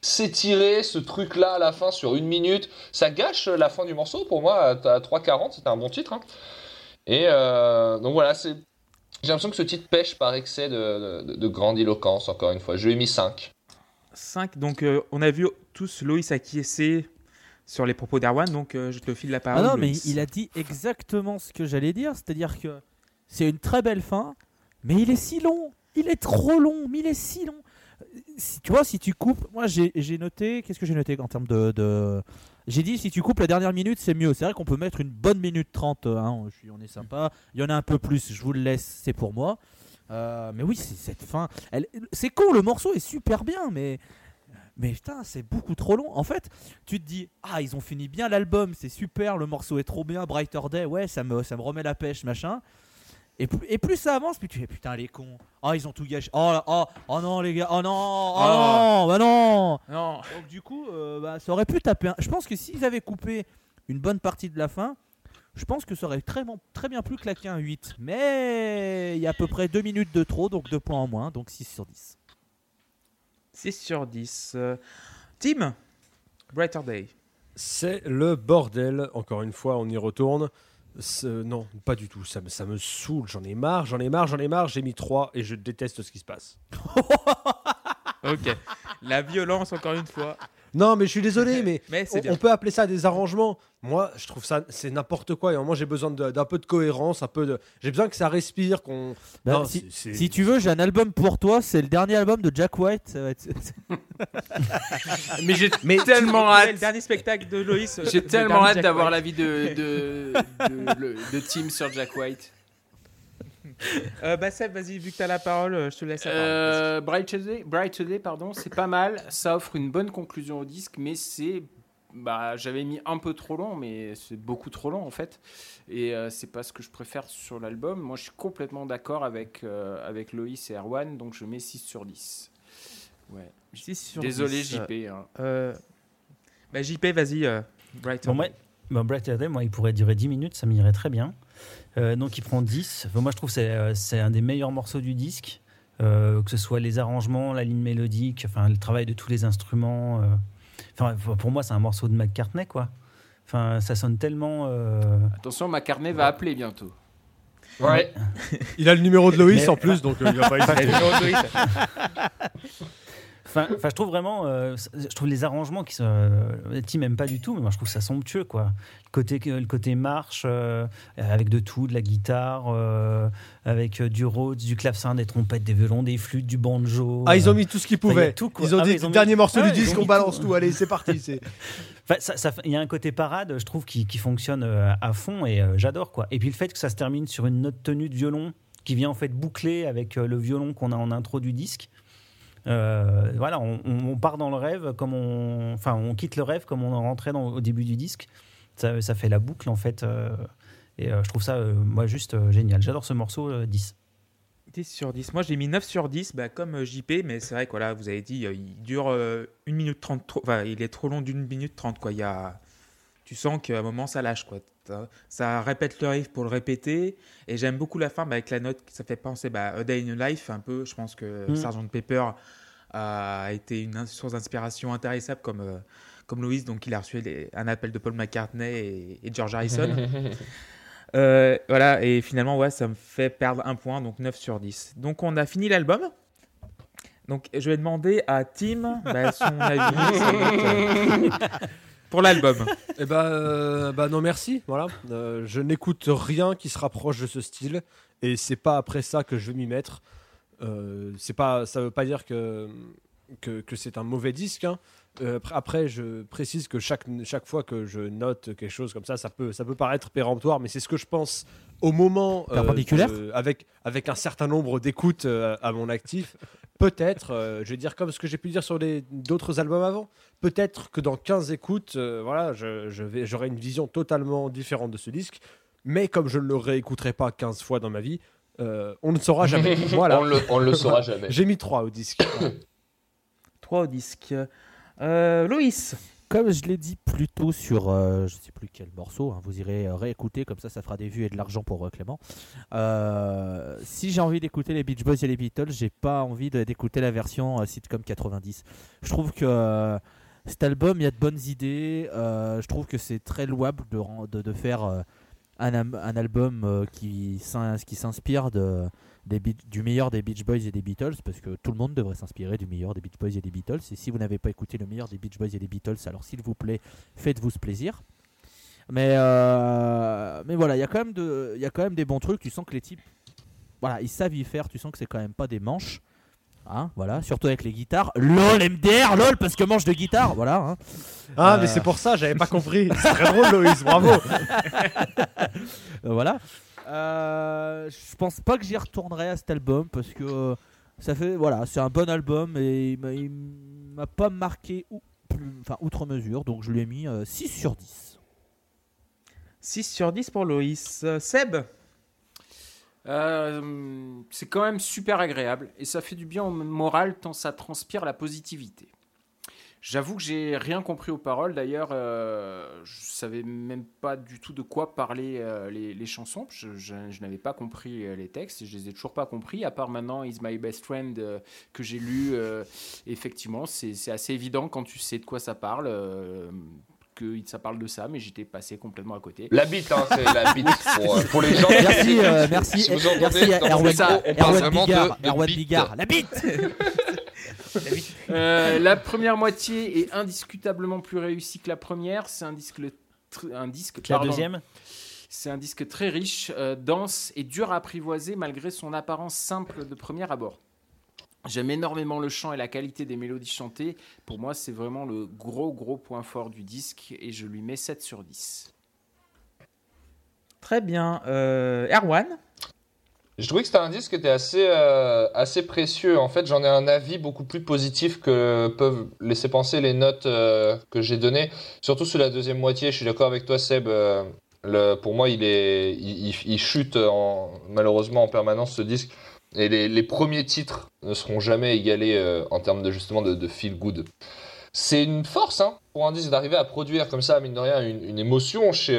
s'étirer ce truc-là à la fin sur une minute. Ça gâche la fin du morceau. Pour moi, à, à 3.40, c'était un bon titre. hein. Et donc voilà, c'est. J'ai l'impression que ce titre pêche par excès de, de, de grandiloquence, encore une fois. Je lui ai mis 5. 5. Donc, on a vu tous Loïs acquiescer sur les propos d'Erwan, donc euh, je te file la Ah parole. non, mais il a dit exactement ce que j'allais dire, c'est-à-dire que c'est une très belle fin, mais il est si long, il est trop long, mais il est si long. Si, tu vois, si tu coupes, moi j'ai noté, qu'est-ce que j'ai noté en termes de. de- J'ai dit si tu coupes la dernière minute, c'est mieux. C'est vrai qu'on peut mettre une bonne minute 30, hein, je suis, on est sympa. Il y en a un peu plus, je vous le laisse, c'est pour moi. Euh, mais oui, c'est cette fin. C'est con, le morceau est super bien, mais. Mais putain, c'est beaucoup trop long. En fait, tu te dis ah ils ont fini bien l'album c'est super le morceau est trop bien Brighter Day ouais ça me ça me remet la pêche machin. Et, plus- et plus ça avance plus tu fais putain les cons. Oh ils ont tout gâché. Oh, oh oh non les gars oh non oh, Oh. non bah non. Non, donc du coup euh, bah, ça aurait pu taper un... je pense que s'ils avaient coupé une bonne partie de la fin je pense que ça aurait très, très bien pu claquer un 8 mais il y a à peu près 2 minutes de trop donc 2 points en moins donc 6 sur 10 6 sur 10. Euh, Tim, Brighter Day. C'est le bordel. Encore une fois, on y retourne. Non, pas du tout. Ça me, ça me saoule. J'en ai marre, j'en ai marre, j'en ai marre. J'ai mis 3 et je déteste ce qui se passe. <laughs> Ok. La violence, encore une fois. Non, mais je suis désolé, <laughs> mais Mais on, peut appeler ça des arrangements. Moi, je trouve ça c'est n'importe quoi. Et moi, j'ai besoin de- d'un peu de cohérence, un peu de. J'ai besoin que ça respire, qu'on. Bah, si, tu veux j'ai un album pour toi c'est le dernier album de Jack White ça va être- <laughs> Mais j'ai <laughs> tellement hâte. Le dernier spectacle de Loïs. J'ai de tellement hâte d'avoir l'avis de, de, de, le- de Tim sur Jack White. Euh, bah, Seb, vas-y, vu que t'as la parole, euh, je te laisse la parole. Euh, Bright Today, Bright Today, pardon, c'est pas mal. Ça offre une bonne conclusion au disque, mais c'est. Bah, j'avais mis un peu trop long, mais c'est beaucoup trop long en fait. Et euh, c'est pas ce que je préfère sur l'album. Moi, je suis complètement d'accord avec, euh, avec Loïs et Erwan, donc je mets 6 sur 10. Ouais. 6 sur Désolé, 10. JP. hein. Euh, bah, JP, vas-y, euh, Brighter Bon, moi, Day. bon, Brighter Day, moi, il pourrait durer 10 minutes, ça m'irait très bien. Euh, donc, il prend 10. Enfin, moi, je trouve que c'est, euh, c'est un des meilleurs morceaux du disque. Euh, que ce soit les arrangements, la ligne mélodique, enfin, le travail de tous les instruments. euh. Enfin, pour moi, c'est un morceau de McCartney, quoi. Enfin, ça sonne tellement. euh, Attention, ma carnet va appeler bientôt. Ouais. Il a le numéro de Loïs Mais- en plus, donc euh, il va pas <laughs> Allez, <laughs> Enfin, enfin, je trouve vraiment, euh, je trouve les arrangements qui sont, euh, Tim aime pas du tout, mais moi je trouve ça somptueux quoi. Le côté, le côté marche euh, avec de tout, de la guitare, avec du Rhodes, du clavecin, des trompettes, des violons, des flûtes, du banjo. Ah, ils ont mis tout ce qu'ils il pouvaient. tout, ils ont Ah, dit ils ont mis- dernier morceau Ah du disque, on balance tout. tout. Allez, c'est parti. c'est- <laughs> enfin, ça- ça- il y a un côté parade, je trouve, qui, qui fonctionne à fond et j'adore quoi. Et puis le fait que ça se termine sur une note tenue de violon qui vient en fait boucler avec le violon qu'on a en intro du disque. Euh, voilà, on, part dans le rêve comme on, enfin, on quitte le rêve comme on en rentrait au début du disque. Ça, ça fait la boucle en fait, euh, et euh, je trouve ça, moi, juste génial. J'adore ce morceau euh, 10. 10 sur 10. Moi, j'ai mis 9 sur 10, bah, comme JP, mais c'est vrai que voilà, vous avez dit, il dure 1 minute 30. trop- Enfin, il est trop long d'une minute 30. Quoi. Il y a... Tu sens qu'à un moment, ça lâche. Quoi. T'as- Ça répète le riff pour le répéter. Et j'aime beaucoup la fin bah, avec la note. Ça fait penser bah, A Day in a Life. Un peu, je pense que Mm. Sgt. Pepper a été une source d'inspiration intéressable comme, euh, comme Louis. Donc, il a reçu les- un appel de Paul McCartney et, et George Harrison. <laughs> Euh, voilà, et finalement, ouais, ça me fait perdre un point, donc 9 sur 10. Donc, on a fini l'album. Donc, je vais demander à Tim bah, son avis. <laughs> pour l'album. <laughs> Eh ben, euh, bah non, merci. Voilà. Euh, je n'écoute rien qui se rapproche de ce style, et c'est pas après ça que je vais m'y mettre. Euh, c'est pas, ça veut pas dire que que, que c'est un mauvais disque. hein. Euh, après- je précise que chaque, chaque fois que je note quelque chose comme ça, ça peut, ça peut paraître péremptoire, mais c'est ce que je pense au moment. euh, Perpendiculaire de- avec, avec un certain nombre d'écoutes euh, à mon actif. Peut-être, euh, je vais dire comme ce que j'ai pu dire sur les- d'autres albums avant, peut-être que dans 15 écoutes, euh, voilà, je, je vais, j'aurai une vision totalement différente de ce disque. Mais comme je ne le réécouterai pas 15 fois dans ma vie, euh, on ne saura jamais. <laughs> voilà. On, le, on le saura <laughs> jamais. J'ai mis 3 au disque. 3 au disque. Euh, Loïs. Comme je l'ai dit plus tôt sur euh, je sais plus quel morceau, hein, vous irez euh, réécouter, comme ça ça fera des vues et de l'argent pour euh, Clément. Euh, si j'ai envie d'écouter les Beach Boys et les Beatles, j'ai pas envie d'écouter la version sitcom 90. Je trouve que cet album, il y a de bonnes idées. je trouve que c'est très louable de, faire un, album qui s'inspire de, des du meilleur des Beach Boys et des Beatles, parce que tout le monde devrait s'inspirer du meilleur des Beach Boys et des Beatles. Et si vous n'avez pas écouté le meilleur des Beach Boys et des Beatles, alors s'il vous plaît, faites-vous ce plaisir. Mais, euh, mais voilà, il y, a quand même de- y a quand même des bons trucs. Tu sens que les types, voilà, ils savent y faire. Tu sens que c'est quand même pas des manches. Hein, voilà, surtout avec les guitares. LOL, MDR, LOL, parce que manche de guitare, voilà. hein. Ah, Euh. mais c'est pour ça, j'avais pas compris. C'est très drôle, Loïs, bravo. <laughs> <laughs> Euh, voilà. Euh, je pense pas que j'y retournerai à cet album parce que euh, ça fait voilà, c'est un bon album et il m'a- pas marqué ou, plus- enfin outre mesure, donc je lui ai mis euh, 6 sur 10. 6 sur 10 pour Loïs. Euh, Seb? Euh, c'est quand même super agréable et ça fait du bien au moral tant ça transpire la positivité. J'avoue que j'ai rien compris aux paroles. D'ailleurs, euh, je savais même pas du tout de quoi parlaient euh, les, les chansons. Je, je- je n'avais pas compris euh, les textes et je les ai toujours pas compris. À part maintenant, Is My Best Friend euh, que j'ai lu. euh, effectivement, c'est assez évident quand tu sais de quoi ça parle. euh, que ça parle de ça, mais j'étais passé complètement à côté. La bite, hein, c'est la bite <laughs> pour, euh, pour les gens. Merci, euh, merci, Si vous merci entendez Erwan, on parle Erwan vraiment Bigard, de- de Erwan bite. Bigard, la bite <laughs> Euh, la première moitié est indiscutablement plus réussie que la première. C'est un disque, le tr- un disque La pardon, deuxième? C'est un disque très riche, euh, dense et dur à apprivoiser malgré son apparence simple de premier abord. J'aime énormément le chant et la qualité des mélodies chantées. Pour moi, c'est vraiment le gros gros point fort du disque et je lui mets 7 sur 10. Très bien. Euh, Erwan? Je trouvais que c'était un disque qui était assez, euh, assez précieux. En fait, j'en ai un avis beaucoup plus positif que peuvent laisser penser les notes euh, que j'ai données. Surtout sur la deuxième moitié, je suis d'accord avec toi, Seb. euh, pour moi, il, est, il, chute en- malheureusement en permanence ce disque. Et les, les premiers titres ne seront jamais égalés en termes de justement de, feel good. C'est une force hein, pour un disque d'arriver à produire comme ça, mine de rien, une, une émotion chez,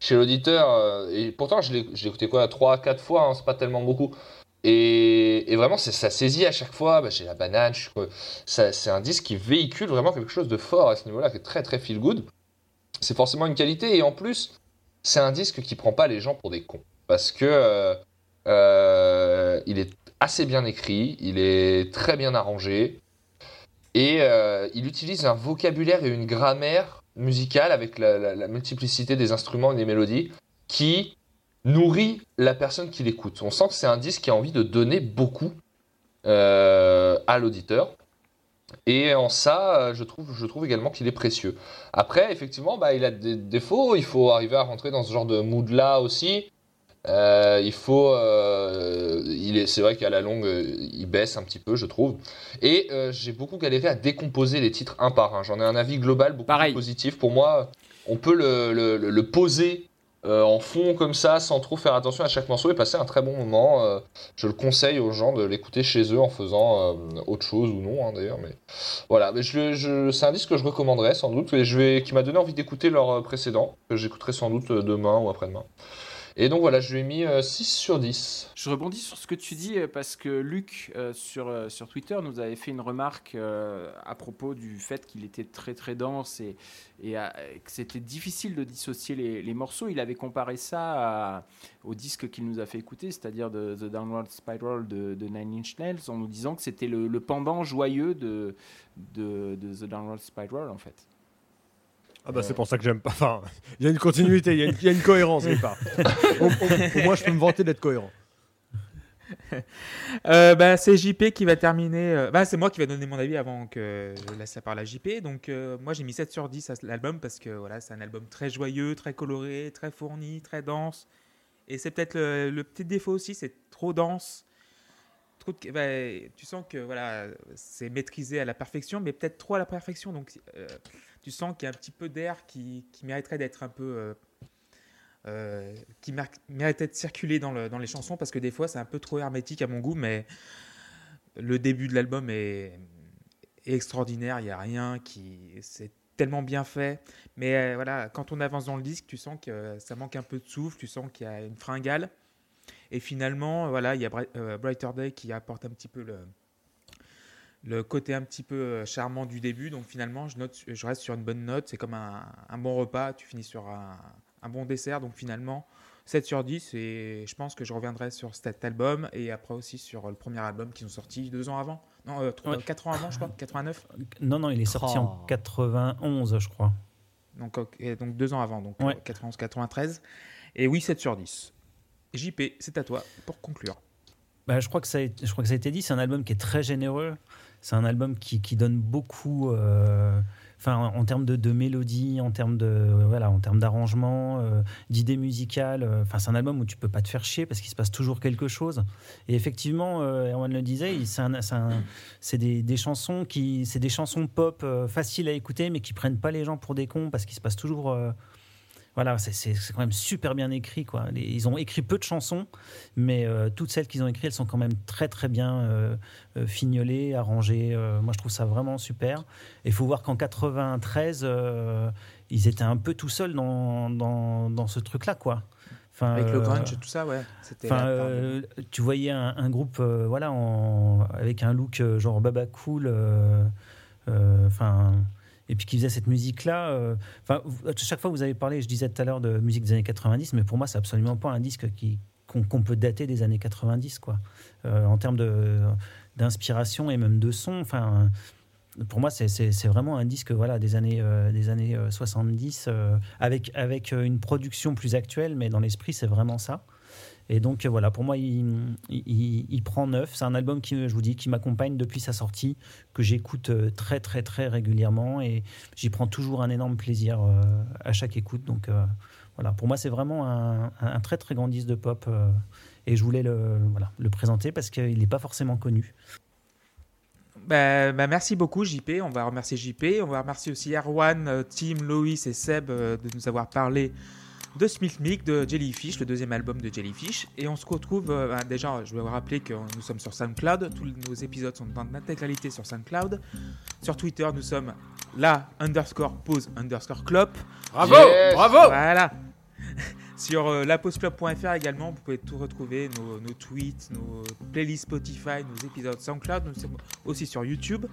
chez l'auditeur. euh, et pourtant, je l'ai écouté quoi 3 4 fois, hein, c'est pas tellement beaucoup. Et, vraiment, ça saisit à chaque fois. Bah, j'ai la banane, c'est un disque qui véhicule vraiment quelque chose de fort à ce niveau-là, qui est très très feel good. C'est forcément une qualité. Et en plus, c'est un disque qui prend pas les gens pour des cons. Parce que euh, euh, il est assez bien écrit, il est très bien arrangé. Et il utilise un vocabulaire et une grammaire musicale avec la, multiplicité des instruments et des mélodies qui nourrit la personne qui l'écoute. On sent que c'est un disque qui a envie de donner beaucoup euh, à l'auditeur. Et en ça, euh, je trouve, je trouve également qu'il est précieux. Après, effectivement, bah, il a des défauts. Il faut arriver à rentrer dans ce genre de mood-là aussi. Euh, il faut, euh, il est, c'est vrai qu'à la longue, euh, il baisse un petit peu, je trouve. Et j'ai beaucoup galéré à décomposer les titres un par un. J'en ai un avis global beaucoup Pareil. plus positif. Pour moi, on peut le, le- le- le poser en fond comme ça, sans trop faire attention à chaque morceau et passer un très bon moment. Je le conseille aux gens de l'écouter chez eux en faisant autre chose ou non, hein, d'ailleurs. Mais voilà, mais je, je- c'est un disque que je recommanderais sans doute et je vais, qui m'a donné envie d'écouter leur précédent, que j'écouterai sans doute demain ou après-demain. Et donc voilà, je lui ai mis euh, 6 sur 10. Je rebondis sur ce que tu dis euh, parce que Luc euh, sur, euh, sur Twitter nous avait fait une remarque euh, à propos du fait qu'il était très très dense et, que c'était difficile de dissocier les, morceaux. Il avait comparé ça au disque qu'il nous a fait écouter, c'est-à-dire de The Downward Spiral de, de Nine Inch Nails, en nous disant que c'était le, pendant joyeux de, de The Downward Spiral en fait. Ah bah c'est pour ça que j'aime pas. Enfin, il y a une continuité, il y, a une- cohérence quelque part. Moins, je peux me vanter d'être cohérent. <laughs> Euh, bah, c'est JP qui va terminer. euh, Bah, c'est moi qui vais donner mon avis avant que je laisse la parole à JP. Donc, euh, moi, j'ai mis 7 sur 10 à l'album parce que voilà, c'est un album très joyeux, très coloré, très fourni, très dense. Et c'est peut-être le, petit défaut aussi, c'est trop dense. Tu sens que voilà, c'est maîtrisé à la perfection, mais peut-être trop à la perfection. Donc, euh, tu sens qu'il y a un petit peu d'air qui, qui mériterait d'être un peu. euh, euh, qui méritait de circuler dans, le- dans les chansons parce que des fois c'est un peu trop hermétique à mon goût, mais le début de l'album est, extraordinaire. Il n'y a rien qui. C'est tellement bien fait. Mais euh, voilà, quand on avance dans le disque, tu sens que ça manque un peu de souffle, tu sens qu'il y a une fringale. Et finalement, voilà, il y a Bri- Brighter Day qui apporte un petit peu le, le côté un petit peu euh, charmant du début. Donc finalement, je, note, je reste sur une bonne note. C'est comme un, un bon repas, tu finis sur un, un bon dessert. Donc finalement, 7 sur 10. Et je pense que je reviendrai sur cet album et après aussi sur le premier album qui sont sortis deux ans avant. Non, euh, trois- Ouais. 4 ans avant, je crois. 89. Non, non, il est sorti Oh. en 91, je crois. Donc, donc deux ans avant, donc Ouais. 91-93. Et oui, 7 sur 10. JP, c'est à toi pour conclure. Bah, je, crois que ça a, je crois que ça a été dit, c'est un album qui est très généreux. C'est un album qui, qui donne beaucoup, euh, enfin, en, termes de, de mélodie, en termes de, voilà, en termes d'arrangement, euh, d'idées musicales. euh, Enfin, c'est un album où tu peux pas te faire chier parce qu'il se passe toujours quelque chose. Et effectivement, Erwan le disait, c'est des, des chansons qui, c'est des chansons pop faciles à écouter, mais qui prennent pas les gens pour des cons parce qu'il se passe toujours. Voilà, c'est- quand même super bien écrit. Quoi. Les- ils ont écrit peu de chansons, mais euh, toutes celles qu'ils ont écrites, elles sont quand même très très bien euh, euh, fignolées, arrangées. Euh, moi, je trouve ça vraiment super. Et il faut voir qu'en 93, euh, ils étaient un peu tout seuls dans, dans, dans ce truc-là, quoi. Enfin, Avec le grunge et tout ça, ouais. Enfin, euh, tu voyais un, un groupe, euh, voilà, en- avec un look genre Baba Cool, euh, enfin, et puis qui faisait cette musique-là. euh, vous- chaque fois vous avez parlé, je disais tout à l'heure de musique des années 90, mais pour moi c'est absolument pas un disque qu'on peut dater des années 90, quoi. Euh, en termes d'inspiration et même de son, enfin. Pour moi, c'est- vraiment un disque voilà, des années, euh, des années euh, 70, euh, avec, avec euh, une production plus actuelle, mais dans l'esprit, c'est vraiment ça. Et donc euh, voilà, pour moi, il, prend neuf. C'est un album qui, je vous dis, qui m'accompagne depuis sa sortie, que j'écoute euh, très très très régulièrement et j'y prends toujours un énorme plaisir euh, à chaque écoute. Donc voilà, pour moi, c'est vraiment un, très très grand disque de pop et je voulais le, voilà, le présenter parce qu'il n'est pas forcément connu. Bah, bah, merci beaucoup JP, on va remercier JP, on va remercier aussi Erwan, Tim, Loïs et Seb de nous avoir parlé de Smith Mick, de Jellyfish, le deuxième album de Jellyfish. Et on se retrouve, euh, bah, déjà je vais vous rappeler que nous sommes sur SoundCloud, tous nos épisodes sont en intégralité sur SoundCloud. Sur Twitter nous sommes là, underscore pause, underscore clop. Bravo, Yes. bravo. Voilà. Sur euh, lapauseclub.fr également, vous pouvez tout retrouver, nos, nos tweets, nos playlists Spotify, nos épisodes SoundCloud, nous sommes aussi sur YouTube.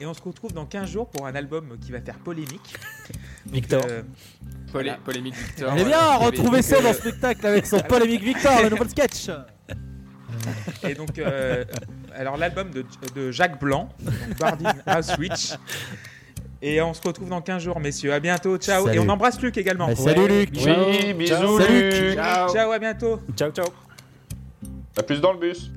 Et on se retrouve dans 15 jours pour un album qui va faire polémique. <laughs> Donc, Victor. euh, Polé- Voilà. Polémique <laughs> Victor. Eh bien, retrouvez ça dans le spectacle avec son <laughs> polémique Victor, le nouveau sketch. et donc, euh, alors l'album de, de Jacques Blanc, donc Bardin House Witch. Et on se retrouve dans 15 jours, messieurs. À bientôt, ciao. Salut. Et on embrasse Luc également. Bah, salut Luc. Oui, bisous, Salut. Luc. Ciao. Ciao, à bientôt. Ciao, ciao. À plus dans le bus.